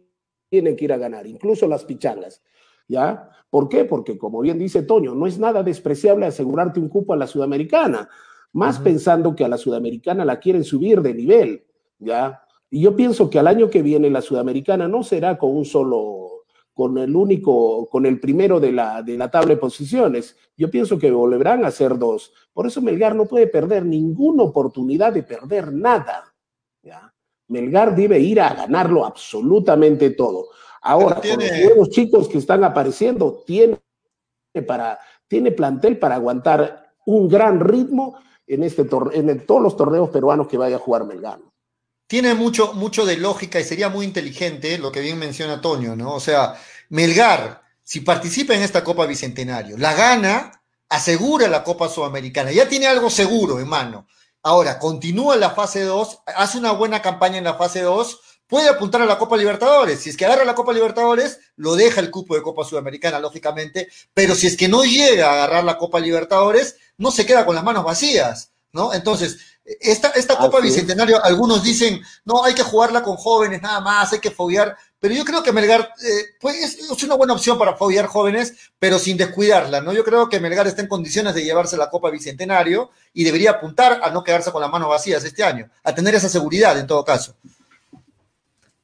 tiene que ir a ganar, incluso las pichangas. ¿Ya? ¿Por qué? Porque, como bien dice Toño, no es nada despreciable asegurarte un cupo a la Sudamericana, más pensando que a la Sudamericana la quieren subir de nivel. ¿Ya? Y yo pienso que al año que viene la Sudamericana no será con un solo, con el único, con el primero de la, de la tabla de posiciones. Yo pienso que volverán a ser dos. Por eso Melgar no puede perder ninguna oportunidad de perder nada. ¿ya? Melgar debe ir a ganarlo absolutamente todo. Ahora, con los nuevos chicos que están apareciendo, tiene, para, tiene plantel para aguantar un gran ritmo en, este en el- todos los torneos peruanos que vaya a jugar Melgar. tiene mucho, mucho de lógica y sería muy inteligente lo que bien menciona Toño, ¿no? O sea, Melgar, si participa en esta Copa Bicentenario, la gana, asegura la Copa Sudamericana, ya tiene algo seguro en mano. Ahora, continúa la fase 2, hace una buena campaña en la fase 2, puede apuntar a la Copa Libertadores. Si es que agarra la Copa Libertadores, lo deja el cupo de Copa Sudamericana, lógicamente, pero si es que no llega a agarrar la Copa Libertadores, no se queda con las manos vacías, ¿no? Entonces, esta, esta Copa Así es. Bicentenario, algunos dicen, no, hay que jugarla con jóvenes nada más, hay que foguear, pero yo creo que Melgar eh, pues es, es una buena opción para foguear jóvenes, pero sin descuidarla, ¿no? Yo creo que Melgar está en condiciones de llevarse la Copa Bicentenario y debería apuntar a no quedarse con las manos vacías este año, a tener esa seguridad en todo caso.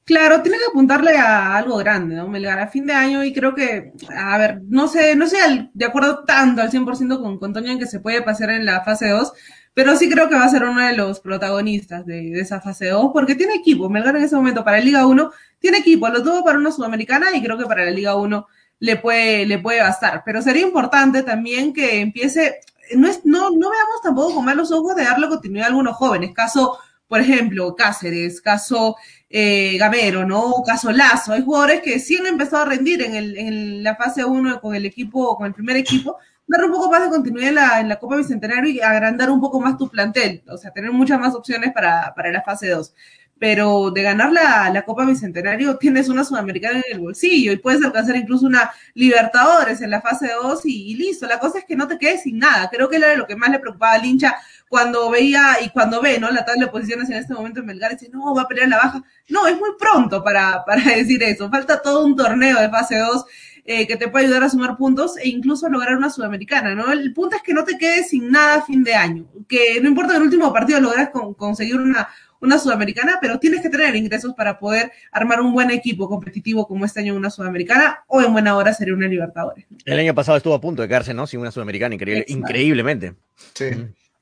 Claro, tiene que apuntarle a algo grande, ¿no? Melgar a fin de año y creo que, a ver, no sé, no sé de acuerdo tanto al 100% con, con Toño en que se puede pasar en la fase 2, pero sí creo que va a ser uno de los protagonistas de, de esa fase 2 porque tiene equipo. Melgar en ese momento para la Liga 1 tiene equipo, lo tuvo para una Sudamericana y creo que para la Liga 1 le puede, le puede bastar. Pero sería importante también que empiece, no, es, no, no veamos tampoco con malos ojos de darle continuidad a algunos jóvenes, caso, por ejemplo, Cáceres, caso eh, Gamero, ¿no? Caso Lazo. Hay jugadores que sí han empezado a rendir en, el, en la fase 1 con el equipo, con el primer equipo, darle un poco más de continuidad en la, en la Copa Bicentenario y agrandar un poco más tu plantel, o sea, tener muchas más opciones para, para la fase 2. Pero de ganar la, la Copa Bicentenario tienes una Sudamericana en el bolsillo y puedes alcanzar incluso una Libertadores en la fase 2 y, y listo. La cosa es que no te quedes sin nada. Creo que era lo que más le preocupaba al hincha cuando veía y cuando ve, ¿no? La tabla de posiciones en este momento en Melgar, dice, no, va a pelear la baja. No, es muy pronto para, para decir eso. Falta todo un torneo de fase 2 eh, que te puede ayudar a sumar puntos e incluso lograr una sudamericana, ¿no? El punto es que no te quedes sin nada a fin de año. Que no importa que el último partido logres con, conseguir una, una sudamericana, pero tienes que tener ingresos para poder armar un buen equipo competitivo como este año en una sudamericana o en buena hora sería una Libertadores. El año pasado estuvo a punto de quedarse, ¿no? Sin una sudamericana, increíble, Exacto. increíblemente. Sí.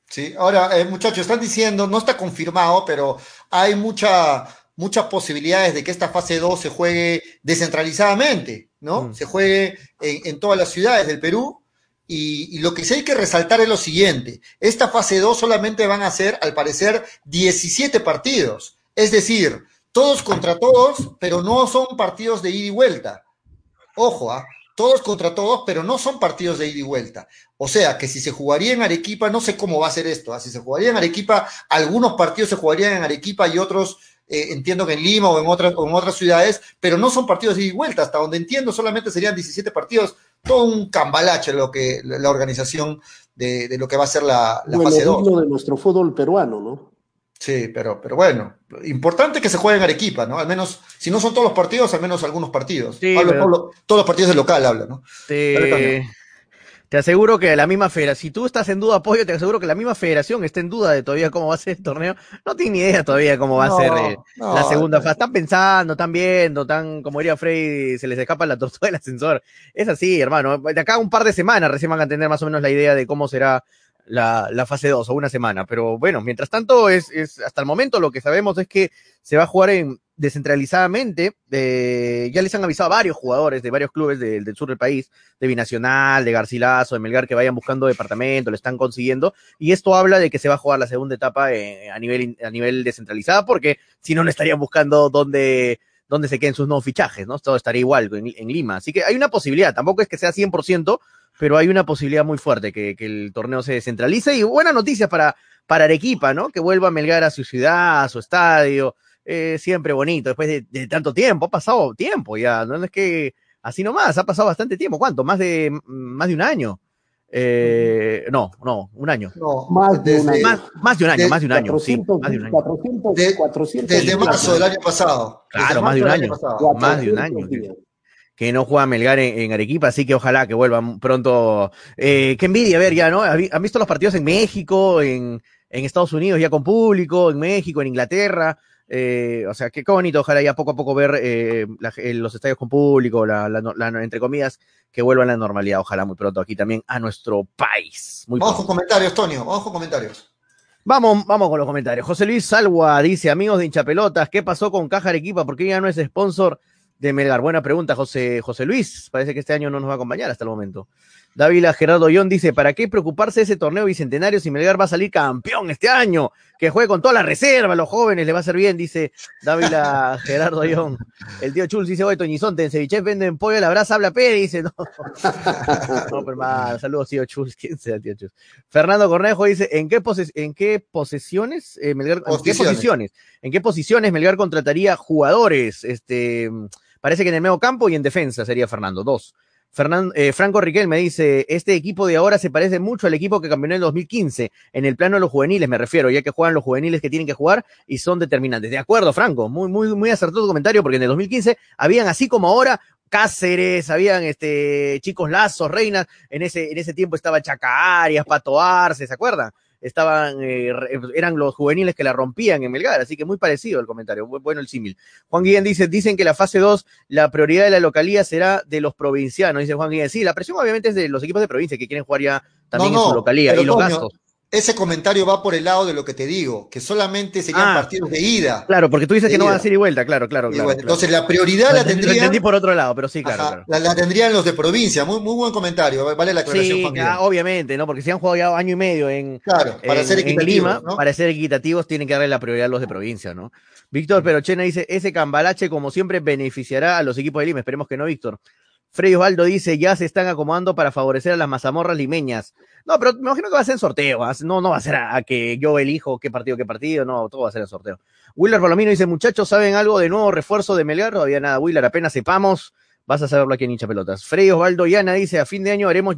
Sí, ahora, eh, muchachos, están diciendo, no está confirmado, pero hay mucha, muchas posibilidades de que esta fase 2 se juegue descentralizadamente, ¿no? Mm. Se juegue en, en todas las ciudades del Perú. Y, lo que sí hay que resaltar es lo siguiente: esta fase 2 solamente van a ser, al parecer, 17 partidos. Es decir, todos contra todos, pero no son partidos de ida y vuelta. Ojo, ¿ah? todos contra todos, pero no son partidos de ida y vuelta. O sea, que si se jugaría en Arequipa, no sé cómo va a ser esto. ¿ah? Si se jugaría en Arequipa, algunos partidos se jugarían en Arequipa y otros, eh, entiendo que en Lima o en, o en otras ciudades, pero no son partidos de ida y vuelta. Hasta donde entiendo, solamente serían 17 partidos. Todo un cambalache lo que, la organización de, de lo que va a ser la, la Bueno, fase 2. digno de nuestro fútbol peruano, ¿no? Sí, pero, pero bueno, importante que se juegue en Arequipa, ¿no? Al menos, si no son todos los partidos, al menos algunos partidos. Sí, pero- todos los- todos los partidos del local, habla, ¿no? Dale, Te. Te aseguro que la misma federación, si tú estás en duda, apoyo, te aseguro que la misma federación está en duda de todavía cómo va a ser el torneo. No tiene ni idea todavía cómo va No, a ser eh, no, la segunda fase. Están pensando, están viendo, están, como diría Frey, se les escapa la tortuga del ascensor. Es así, hermano. De acá un par de semanas recién van a tener más o menos la idea de cómo será la, la fase 2 o una semana. Pero bueno, mientras tanto, es, es hasta el momento lo que sabemos es que se va a jugar en descentralizadamente. eh, ya les han avisado a varios jugadores de varios clubes del- sur del país, de Binacional, de Garcilaso, de Melgar, que vayan buscando departamento, lo están consiguiendo. Y esto habla de que se va a jugar la segunda etapa eh, a, nivel, a nivel porque si no, no estarían buscando dónde, dónde se queden sus nuevos fichajes, ¿no? Todo estaría igual en, Lima. Así que hay una posibilidad, tampoco es que sea 100%, pero hay una posibilidad muy fuerte que, el torneo se descentralice. Y buena noticia para, para Arequipa, ¿no? Que vuelva a Melgar a su ciudad, a su estadio. Eh, siempre bonito, después de, de tanto tiempo, ha pasado tiempo ya, no es que así nomás, ha pasado bastante tiempo, ¿cuánto? Más de, más de un año. Eh, no, no, un año. No, Más de un desde, año. Más, más de un año, más de un año, sí, 400, más de un año. 400, De- 400 desde marzo del año pasado. Claro, más de un año. más de un año. que no juega Melgar en, en Arequipa, así que ojalá que vuelvan pronto. Eh, qué envidia ver ya, ¿no? ¿Han visto los partidos en México, en, en Estados Unidos ya con público, en México, en Inglaterra? Eh, o sea, qué, qué bonito, ojalá ya poco a poco ver eh, la- eh, los estadios con público, la, la- la- entre comillas, que vuelvan a la normalidad, ojalá muy pronto aquí también a nuestro país. Muy Vamos pronto. con comentarios, Tonio, vamos con comentarios. Vamos, vamos con los comentarios. José Luis Salwa dice, amigos de hinchapelotas, ¿qué pasó con Caja Arequipa? ¿Por qué ya no es sponsor de Melgar? Buena pregunta, José, José Luis. Parece que este año no nos va a acompañar hasta el momento. Dávila Gerardo Ión dice, ¿para qué preocuparse de ese torneo bicentenario si Melgar va a salir campeón este año? Que juegue con toda la reserva, los jóvenes, le va a hacer bien, dice Dávila Gerardo Ión. El tío Chul dice, oye, Toñizonte, en venden pollo, la brasa habla Pérez, dice, no. No, pero más, saludos, tío Chul, quién sea, tío Chul. Fernando Cornejo dice, ¿en qué, poses- en qué posesiones, eh, Melgar, en qué Posiciones. posiciones, en qué posiciones Melgar contrataría jugadores? Este, parece que en el medio campo y en defensa sería Fernando, dos. Fernan- eh, Franco Riquel me dice, este equipo de ahora se parece mucho al equipo que campeonó en el 2015, en el plano de los juveniles me refiero, ya que juegan los juveniles que tienen que jugar y son determinantes. De acuerdo, Franco, muy, muy, muy acertado tu comentario, porque en el 2015 habían así como ahora Cáceres, habían este chicos lazos, reinas, en ese, en ese tiempo estaba Chaca Arias, Pato Arce, ¿se acuerdan? Estaban, eh, re- eran los juveniles que la rompían en Melgar, así que muy parecido el comentario, bu- bueno el símil. Juan Guillén dice, dicen que la fase 2, la prioridad de la localía será de los provincianos, dice Juan Guillén. Sí, la presión obviamente es de los equipos de provincia que quieren jugar ya también No, en su localía y los gastos. Ese comentario va por el lado de lo que te digo, que solamente serían Ah. partidos de ida. Claro, porque tú dices que no van a ser y vuelta, claro, claro, claro. Entonces la prioridad Lo la entendí- lo tendrían, entendí por otro lado, pero sí, claro, ajá, claro. la, la tendrían los de provincia. Muy, muy buen comentario, vale la aclaración, Sí, obviamente, ¿no? Porque si han jugado ya año y medio en, Claro, para en- ser en equitativos, Lima, ¿no? para ser equitativos tienen que darle la prioridad a los de provincia, ¿no? Víctor Perochena dice, ese cambalache como siempre beneficiará a los equipos de Lima, esperemos que no, Víctor. Freddy Osvaldo dice, ya se están acomodando para favorecer a las mazamorras limeñas. No, pero me imagino que va a ser en sorteo, ¿ah? no, no va a ser a, que yo elijo qué partido, qué partido, no, todo va a ser en sorteo. Willer Palomino dice, muchachos, ¿saben algo de nuevo refuerzo de Melgar? Todavía nada, Willer, apenas sepamos, vas a saberlo aquí en hincha pelotas. Freddy Osvaldo Yana dice, a fin de año haremos,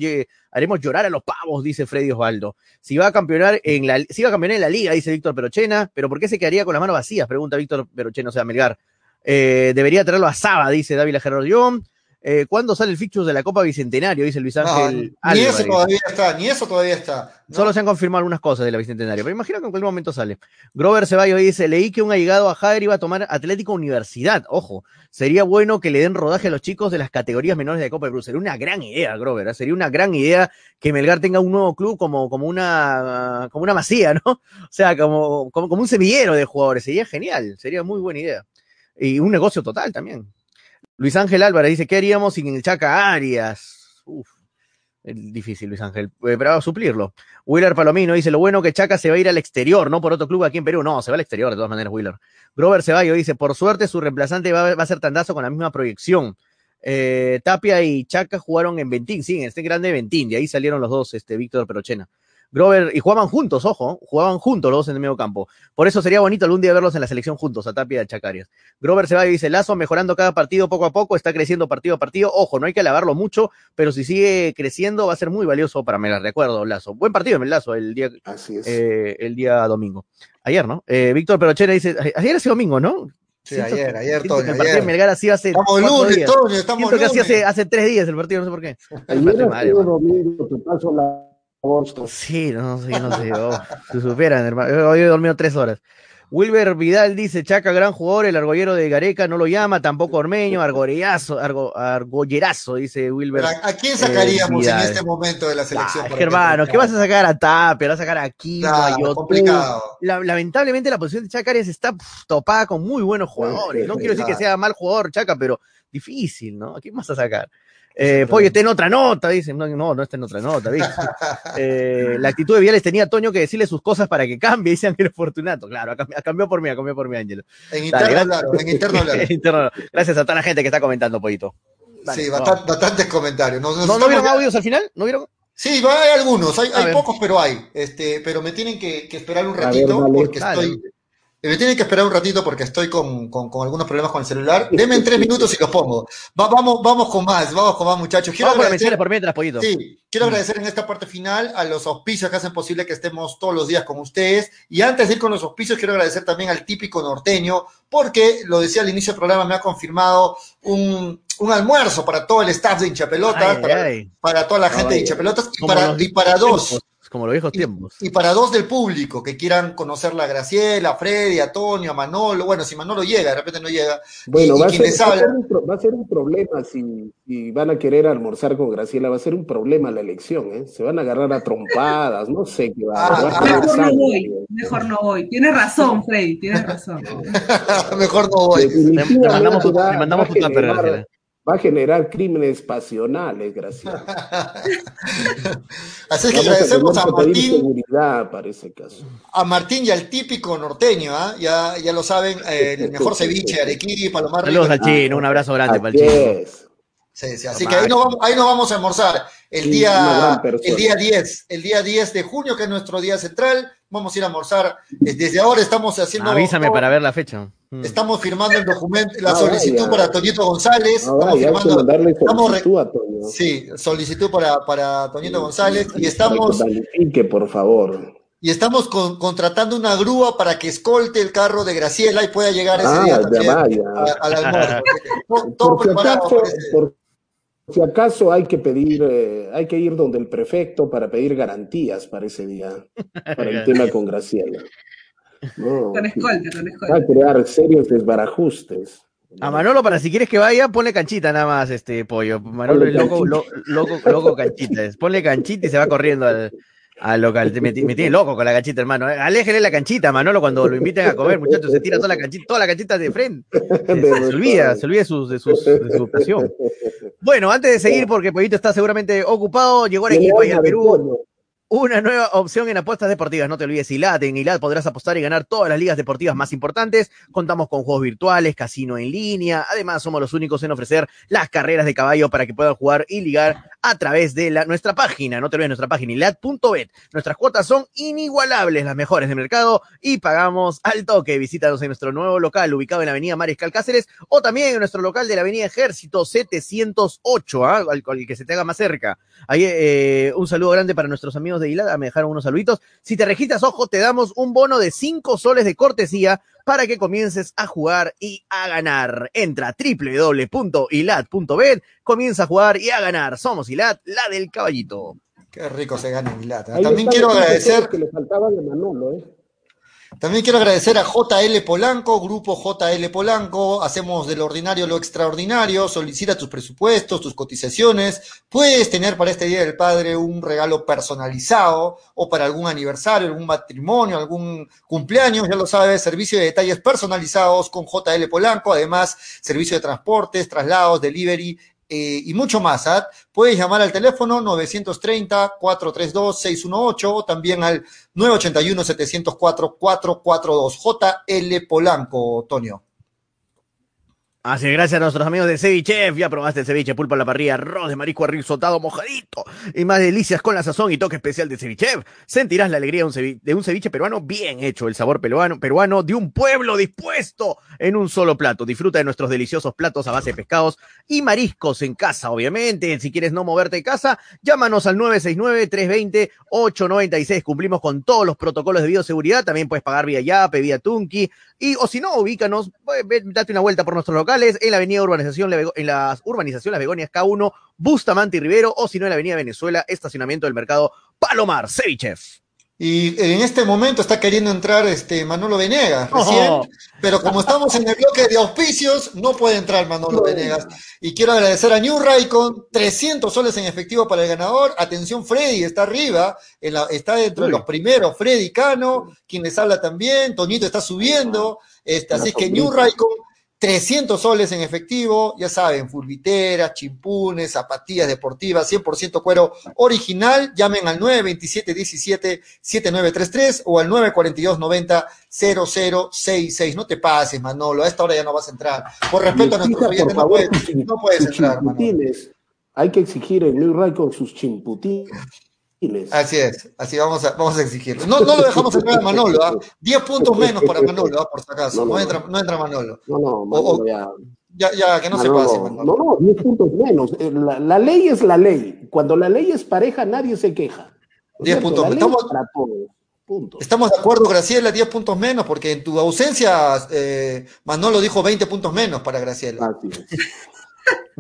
haremos llorar a los pavos, dice Freddy Osvaldo. Si va a campeonar en la, si va a campeonar en la liga, dice Víctor Perochena, pero ¿por qué se quedaría con las manos vacías? Pregunta Víctor Perochena, o sea, Melgar. Eh, debería traerlo a Saba, dice Dávila Gerardo John. Eh, ¿Cuándo sale el fixture de la Copa Bicentenario? Dice Luis No, Ángel. ni Álvarez. eso todavía está, ni eso todavía está. ¿no? Solo se han confirmado algunas cosas de la Bicentenario, pero imagino que en cualquier momento sale. Grover Ceballos dice, leí que un allegado a Javier iba a tomar Atlético Universidad. Ojo, sería bueno que le den rodaje a los chicos de las categorías menores de Copa de Perú. Sería una gran idea, Grover. ¿eh? Sería una gran idea que Melgar tenga un nuevo club como, como, una, como una masía, ¿no? O sea, como, como, como un semillero de jugadores. Sería genial, sería muy buena idea. Y un negocio total también. Luis Ángel Álvarez dice, ¿qué haríamos sin el Chaca Arias? Uf, difícil, Luis Ángel, eh, pero vamos a suplirlo. Wheeler Palomino dice, lo bueno que Chaca se va a ir al exterior, no por otro club aquí en Perú. No, se va al exterior de todas maneras, Wheeler. Grover Ceballo dice, por suerte su reemplazante va, va a ser Tandazo con la misma proyección. Eh, Tapia y Chaca jugaron en Ventín, sí, en este grande Ventín, de ahí salieron los dos, este Víctor Perochena. Grover, y jugaban juntos, ojo, jugaban juntos los dos en el medio campo. Por eso sería bonito algún día verlos en la selección juntos, a Tapia y a Chacarias. Grover Ceballos dice, Lazo mejorando cada partido poco a poco, está creciendo partido a partido. Ojo, no hay que alabarlo mucho, pero si sigue creciendo va a ser muy valioso para Melgar, de acuerdo, Lazo. Buen partido, el Lazo, el día, Así es. eh, el día domingo. Ayer, ¿no? Eh, Víctor Perochena dice, ayer ha sido domingo, ¿no? Sí, Siento ayer, que- ayer, siento que Toño, El partido de. Melgar sido hace Estamos lunes, días. Toño, estamos Siento que hace, hace tres días el partido, no sé por qué. Ayer ha sido domingo, te paso la agosto. Sí, no sé, no sé. Oh, si supieran, hermano. Hoy he dormido tres horas. Wilber Vidal dice, Chaca, gran jugador, el argollero de Gareca no lo llama, tampoco Ormeño, argollazo, argo, argollerazo, dice Wilber. ¿A, a quién sacaríamos Eh, en Vidal. este momento de la selección? Ah, es para que, hermano, ¿qué vas a sacar a Tapia? ¿Vas a sacar a Yotun? complicado. La- lamentablemente la posición de Chaca Arias está topada con muy buenos jugadores. No quiero decir que sea mal jugador Chaca, pero difícil, ¿no? ¿A quién vas a sacar? Eh, Pollo está en otra nota, dicen. No, no, no está en otra nota, ¿viste? Eh, la actitud de Viales tenía Toño que decirle sus cosas para que cambie, dice Ángel Fortunato. Claro, ha cambi- ha cambiado por mí, ha cambiado por mí, Ángelo. En Dale, interno gracias. hablaron, en interno. Interno. Gracias a toda la gente que está comentando, Pollito. Dale, Sí, bastan- bastantes comentarios. Nos- nos ¿No, ¿No vieron ya- audios al final? ¿No vieron? Sí, hay algunos, hay, A pocos, pero hay. Este, pero me tienen que, que esperar un A ver, ratito dale. porque Dale. estoy. Me tienen que esperar un ratito porque estoy con, con- con algunos problemas con el celular. Denme en tres minutos y los pongo. Va- vamos, vamos con más, vamos con más, muchachos. Quiero Vamos agradecer, por mientras, Pollito. sí, quiero agradecer en esta parte final a los auspicios que hacen posible que estemos todos los días con ustedes. Y antes de ir con los auspicios, quiero agradecer también al típico norteño, porque lo decía al inicio del programa, me ha confirmado un, un almuerzo para todo el staff de hinchapelotas, Ay, para, ay. para toda la gente de hinchapelotas y para, los y para dos. tiempos, como los viejos tiempos. Y para dos del público que quieran conocer a Graciela, a Freddy, a Antonio, a Manolo, bueno, si Manolo llega, de repente no llega. Bueno, y, va, y a ser, quienes va a ser hablan, un, pro- va a ser un problema si, si van a querer almorzar con Graciela, va a ser un problema la elección, ¿eh? Se van a agarrar a trompadas, no sé qué va, Ah, va a ah, Mejor no voy, mejor no voy. Tienes razón, Freddy, tienes razón. mejor no voy. Le mandamos le mandamos tupper, Graciela. Va a generar crímenes pasionales, Graciela. Así es que Vamos a agradecemos a pedir Martín, seguridad para ese caso. a Martín y al típico norteño, ¿ah? ya, ya lo saben, eh, el mejor ceviche Arequipa, lo más rico. Saludos al chino, un abrazo grande para el chino. es. Sí, sí, así que ahí nos, vamos, ahí nos vamos a almorzar el Sí, día, el día 10, el día 10 de junio, que es nuestro día central. Vamos a ir a almorzar. Eh, Desde ahora estamos haciendo. Avísame para ver la fecha. Mm. Estamos firmando el documento, la Ah, solicitud vaya. para Toñito González. Ahora estamos ya hay que firmando, mandarle estamos re- solicitud a Toño. sí, solicitud para, para Toñito González y que estamos, planifique, por favor. y estamos con- contratando una grúa para que escolte el carro de Graciela y pueda llegar ese Ah, día también vaya. a- al almuerzo. Todo, todo Por si preparado acaso, para ese- por si acaso hay que pedir, eh, hay que ir donde el prefecto para pedir garantías para ese día, para el tema con Graciela. No, Con escolta, con va escolta. a crear serios desbarajustes. A Manolo, para si quieres que vaya, ponle canchita nada más, este pollo. Manolo es loco, lo- loco, loco canchita. Ponle canchita y se va corriendo al, al local. Me, ti- me tiene loco con la canchita, hermano. eh. Aléjele la canchita, Manolo, cuando lo inviten a comer, muchachos. Se tira toda la canchita, toda la canchita de frente. Se, olvida, se olvida de, sus, de, sus, de su pasión. Bueno, antes de seguir, porque Pollito está seguramente ocupado, llegó Arequipa y al Perú. Una nueva opción en apuestas deportivas. No te olvides ILAT. En ILAT podrás apostar y ganar todas las ligas deportivas más importantes. Contamos con juegos virtuales, casino en línea. Además, somos los únicos en ofrecer las carreras de caballo para que puedan jugar y ligar a través de la, nuestra página. No te olvides nuestra página ilat.bet. Nuestras cuotas son inigualables, las mejores del mercado y pagamos al toque. Visítanos en nuestro nuevo local ubicado en la avenida Mariscal Cáceres o también en nuestro local de la avenida Ejército 708, ¿ah? al, que se te haga más cerca. Ahí, eh, un saludo grande para nuestros amigos de ah, me dejaron unos saluditos. Si te registras, ojo, te damos un bono de 5 soles de cortesía para que comiences a jugar y a ganar. Entra a www.ilat.bet, comienza a jugar y a ganar. Somos Hilat, la del caballito. Qué rico se gana en Milata. Ahí También quiero agradecer, que le faltaba de Manolo, ¿eh? También quiero agradecer a JL Polanco, grupo JL Polanco. Hacemos de lo ordinario lo extraordinario. Solicita tus presupuestos, tus cotizaciones. Puedes tener para este Día del Padre un regalo personalizado o para algún aniversario, algún matrimonio, algún cumpleaños. Ya lo sabes, servicio de detalles personalizados con JL Polanco. Además, servicio de transportes, traslados, delivery eh, y mucho más. ¿ah? Puedes llamar al teléfono 930-432-618 o también al 981-704-442. JL Polanco, Tonio. Así gracias a nuestros amigos de Cevichef. Ya probaste el ceviche, pulpa a la parrilla, arroz de marisco arrisotado mojadito y más delicias con la sazón y toque especial de Cevichef. Sentirás la alegría de un, ceviche peruano bien hecho, el sabor peruano, peruano de un pueblo dispuesto en un solo plato. Disfruta de nuestros deliciosos platos a base de pescados y mariscos en casa, obviamente. Si quieres no moverte de casa, llámanos al 969-320-896. Cumplimos con todos los protocolos de bioseguridad. También puedes pagar vía Yape, vía Tunki. Y, o si no, ubícanos, date una vuelta por nuestros locales en la avenida Urbanización, en las urbanización Las Begonias K1, Bustamante y Rivero, o si no, en la avenida Venezuela, estacionamiento del mercado Palomar, Cevichef. Y en este momento está queriendo entrar este Manolo Venegas recién, Oh. pero como estamos en el bloque de auspicios, no puede entrar Manolo Venegas. Y quiero agradecer a New Raycon, 300 soles en efectivo para el ganador. Atención, Freddy está arriba, en la- está dentro de los primeros. Freddy Cano, quien les habla también. Toñito está subiendo. Este, así es que New Raycon, 300 soles en efectivo, ya saben, fulviteras, chimpunes, zapatillas deportivas, 100% cuero original. Llamen al 927-17-7933 o al 942-90-0066. No te pases, Manolo, a esta hora ya no vas a entrar. Por respeto a nuestros oyentes, no puedes, no puedes entrar, Manolo. Hay que exigir en New Ray con sus chimputines. Así es, así vamos a, vamos a exigirlo. No, no lo dejamos entrar a Manolo, ¿ah? 10 puntos menos para Manolo, ¿ah? por si acaso. No, No, no, entra, no entra Manolo. No, no, Manolo, ya. Ya, ya, que no se Manolo, pase, Manolo. No, no, 10 puntos menos. Eh, La, la ley es la ley. Cuando la ley es pareja, nadie se queja. ¿No es 10 cierto? puntos menos. Estamos- para todos. Punto. Estamos de acuerdo, Graciela, 10 puntos menos, porque en tu ausencia eh, Manolo dijo 20 puntos menos para Graciela. Así es.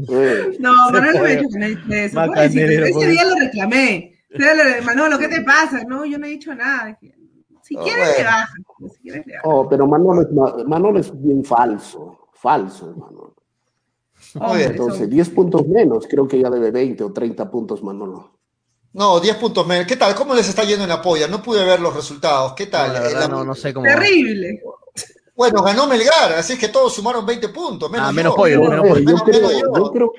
Eh, No, Manuel no me ha dicho que no dice eso. Puedo decir, Macanero, Ese pues. día lo reclamé. Manolo, ¿qué te pasa? No, yo no he dicho nada. Si Oh, quieres, bueno. le bajas. Si quieres, le bajas. oh, pero Manolo es, ma- Manolo es bien falso. Falso, Manolo. Bien. Entonces, 10 puntos menos. Creo que ya debe 20 o 30 puntos, Manolo. No, 10 puntos menos. ¿Qué tal? ¿Cómo les está yendo en la polla? No pude ver los resultados. ¿Qué tal? No, la Eh, verdad, la- no, no sé cómo. Terrible. Bueno, ganó Melgar, así es que todos sumaron 20 puntos. Menos Ah, menos yo. pollo, menos pollo. yo, Menos- creo, menos yo. yo, creo,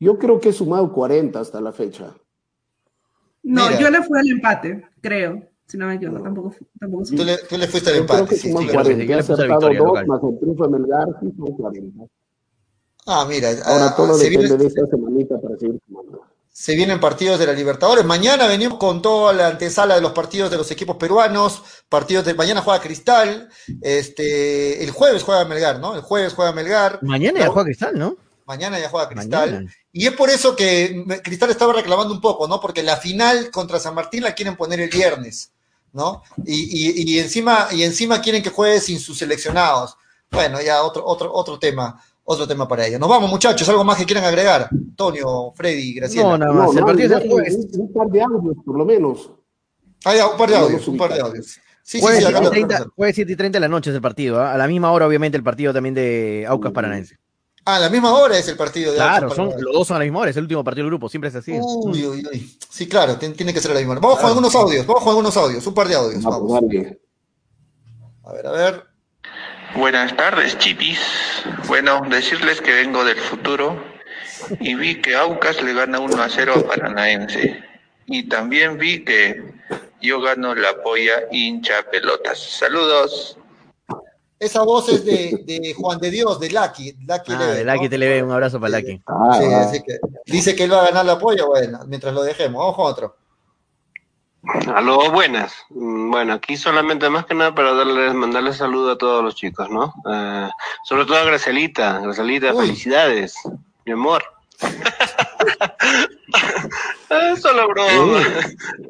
yo creo que he sumado 40 hasta la fecha. No, Mira. yo le fui al empate, creo. Si no me equivoco, tampoco, fu- tampoco Tú le, tú le fuiste al empate. sí, sí. creo que sí, 40. yo He le puse la acertado victoria dos, local. más el triunfo de Melgar, sí, son 40. Ah, mira. Ahora ah, todo se, depende viene- de esta semanita para seguir sumando. se vienen partidos de la Libertadores. Mañana venimos con toda la antesala de los partidos de los equipos peruanos. Partidos de mañana juega Cristal. Este, el jueves juega Melgar, ¿no? El jueves juega Melgar. Mañana ya No, juega Cristal, ¿no? Mañana ya juega Cristal. Mañana. Y es por eso que Cristal estaba reclamando un poco, ¿no? Porque la final contra San Martín la quieren poner el viernes, ¿no? Y, y- y encima, y encima quieren que juegue sin sus seleccionados. Bueno, ya otro, otro, otro tema, otro tema para ellos. Nos vamos, muchachos, algo más que quieran agregar. Antonio, Freddy, Graciela. No, nada más. No, el partido es el no, jueves. un, un par de audios, por lo menos. Ah, ya, un par de audios, un par de audios. Sí, sí, Jueves, sí, acá 7 lo y 30, tenemos. jueves 7 y 30 de la noche es el partido. ¿ah? A la misma hora, obviamente, el partido también de Aucas Paranaense. Ah, a la misma hora es el partido de Claro, Aucas son, los dos son a la misma hora. Es el último partido del grupo. Siempre es así. Uy, uy, uy. Sí, claro, tiene que ser a la misma hora. Vamos con algunos audios, vamos con algunos audios, un par de audios. Vamos. A ver, a ver. Buenas tardes, chipis. Bueno, decirles que vengo del futuro y vi que Aucas le gana 1 a 0 a Paranaense. Y también vi que yo gano la polla hincha pelotas. Saludos. Esa voz es de, de Juan de Dios, de Lucky. Lucky Ah, Level, de Lucky ¿no? TV, un abrazo para Lucky. Ah, Sí, ah. así que dice que él va a ganar la polla, bueno, mientras lo dejemos. Vamos con otro. Aló, buenas. Mm, Bueno, aquí solamente más que nada para darles, mandarles saludo a todos los chicos, ¿no? Eh, sobre todo a Gracelita. Gracelita, Uy. felicidades, mi amor. Es solo broma.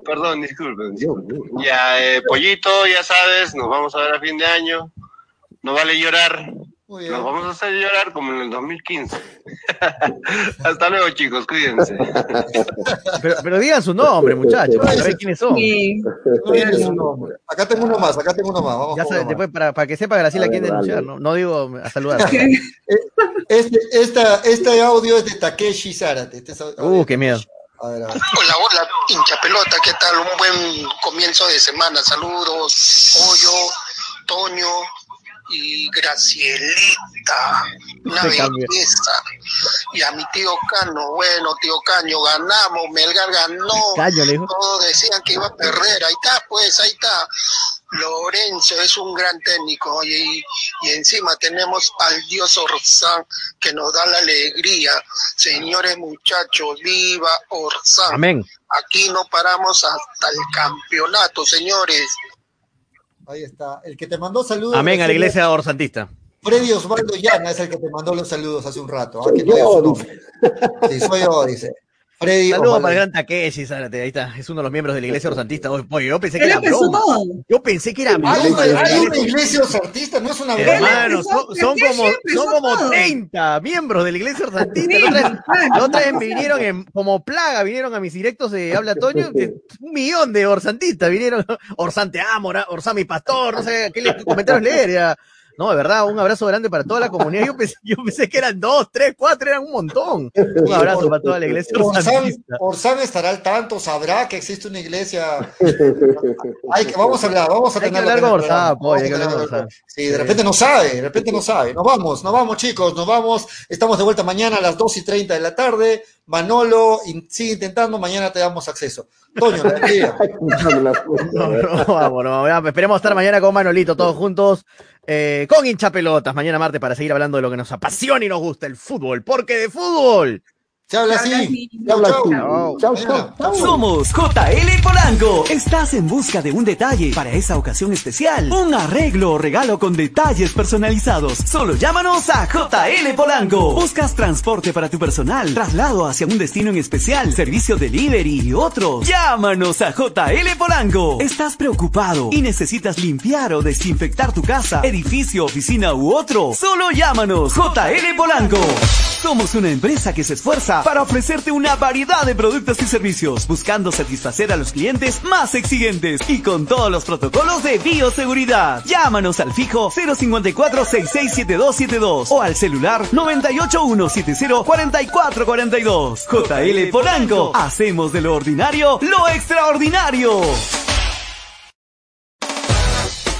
Perdón, disculpen. Ya, eh, pollito, ya sabes, nos vamos a ver a fin de año. No vale llorar. Nos vamos a hacer llorar como en el 2015. Hasta luego, chicos, cuídense. Pero, pero digan su nombre, muchachos, para ver quiénes son. No. Acá tengo uno más, acá tengo uno más. Vamos Ya sabes, uno después para, para que sepa Graciela quién denunciar, no, no digo a saludar. Este, esta, este audio es de Takeshi Zárate. Este es Uh, qué miedo. a ver, a ver. Hola, hola, hincha pelota, ¿qué tal? Un buen comienzo de semana. Saludos, Pollo, Toño y Gracielita. Una belleza. Y a mi tío Cano, bueno, tío Caño, ganamos, Melgar ganó. Caño. Todos decían que iba a perder. Ahí está, pues, ahí está. Lorenzo es un gran técnico oye, y, y encima tenemos al dios Orsán que nos da la alegría. Señores muchachos, viva Orsán. Amén. Aquí no paramos hasta el campeonato, señores. Ahí está. El que te mandó saludos. Amén a la iglesia orsantista. Freddy Osvaldo Llana es el que te mandó los saludos hace un rato. ¿ah? Que no. Sí, soy yo, dice. Freddy Saludos para el gran Takeshi, Zárate, ahí está, es uno de los miembros de la iglesia orsantista. Oye, oye, yo pensé que era broma. Yo pensé que era Hay broma. una, hay una iglesia orsantista, no es una broma. Hermano, son, son como, son como 30 miembros de la iglesia orsantista. La otra, vez, vinieron en- como plaga, vinieron a mis directos de Habla Toño, un millón de orsantistas vinieron. Orsante Amora, Orsami Pastor, no sé qué, comentarios leer. ya. No, de verdad, un abrazo grande para toda la comunidad. Yo pensé, yo pensé que eran dos, tres, cuatro, eran un montón. Un abrazo para toda la iglesia Orsán. Orsán estará al tanto, sabrá que existe una iglesia. Hay que, vamos a hablar, vamos a Hay que tenerlo hablar en el con programa. Orsán, pues, hay que hablar con. Orsán. Sí, de repente no sabe, de repente no sabe. Nos vamos, nos vamos, chicos, nos vamos. Estamos de vuelta mañana a las 2 y 30 de la tarde. Manolo, in- sigue intentando, mañana te damos acceso. Toño, la. No, no, vamos, no, ya, esperemos estar mañana con Manolito, todos juntos, eh, con hinchapelotas, mañana martes, para seguir hablando de lo que nos apasiona y nos gusta, el fútbol, porque de fútbol. Se habla así. Se habla así. Chau, chau. Somos JL Polanco. Estás en busca de un detalle para esa ocasión especial. Un arreglo o regalo con detalles personalizados. Solo llámanos a JL Polanco. Buscas transporte para tu personal, traslado hacia un destino en especial, servicio delivery y otros. Llámanos a JL Polanco. ¿Estás preocupado y necesitas limpiar o desinfectar tu casa, edificio, oficina u otro? Solo llámanos JL Polanco. Somos una empresa que se esfuerza para ofrecerte una variedad de productos y servicios, buscando satisfacer a los clientes más exigentes y con todos los protocolos de bioseguridad. Llámanos al fijo 054-667272 o al celular 981704442. JL Polanco, hacemos de lo ordinario lo extraordinario.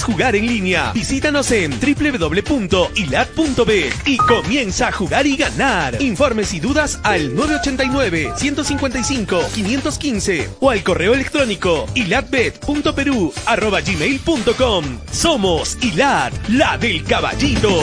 jugar en línea. Visítanos en www.ilat.bet y comienza a jugar y ganar. Informes y dudas al 989-155-515 o al correo electrónico ilatbet.peru@gmail.com. Somos Ilat, la del caballito.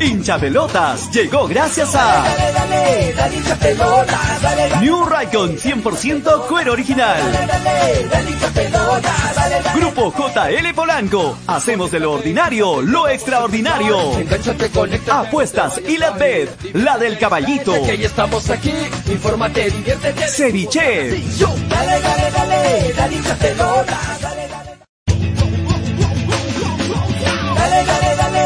Hincha pelotas llegó gracias a New Raycon 100% cuero original. Grupo JL Polanco. Hacemos de lo ordinario lo extraordinario. Apuestas y la bed, la del caballito. Que ya estamos aquí, infórmate, diviértete. Ceviche. Dale, dale, dale, dale hincha pelotas,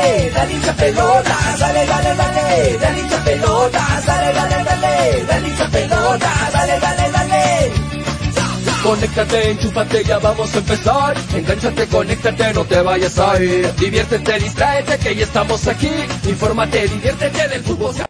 dale, dale, hincha pelotas, dale, dale, dale, dale hincha pelotas, dale, dale, dale, dale hincha pelotas, dale, dale, dale. Conéctate, enchúfate, ya vamos a empezar. Engánchate, conéctate, no te vayas a ir. Diviértete, distráete, que ya estamos aquí. Infórmate, diviértete del fútbol.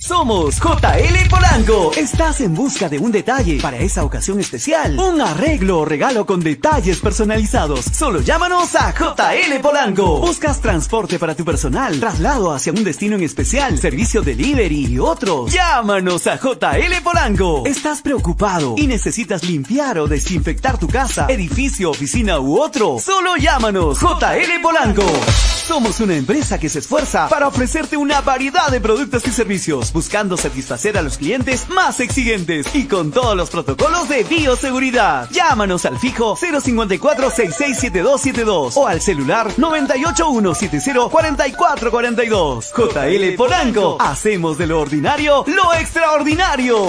Somos JL Polanco. Estás en busca de un detalle para esa ocasión especial. Un arreglo o regalo con detalles personalizados. Solo llámanos a JL Polanco. Buscas transporte para tu personal, traslado hacia un destino en especial, servicio delivery y otros. Llámanos a JL Polanco. ¿Estás preocupado y necesitas limpiar o desinfectar tu casa, edificio, oficina u otro? Solo llámanos JL Polanco. Somos una empresa que se esfuerza para ofrecerte una variedad de productos y servicios, buscando satisfacer a los clientes más exigentes y con todos los protocolos de bioseguridad. Llámanos al fijo 054-667272 o al celular 981704442. JL Polanco, hacemos de lo ordinario lo extraordinario.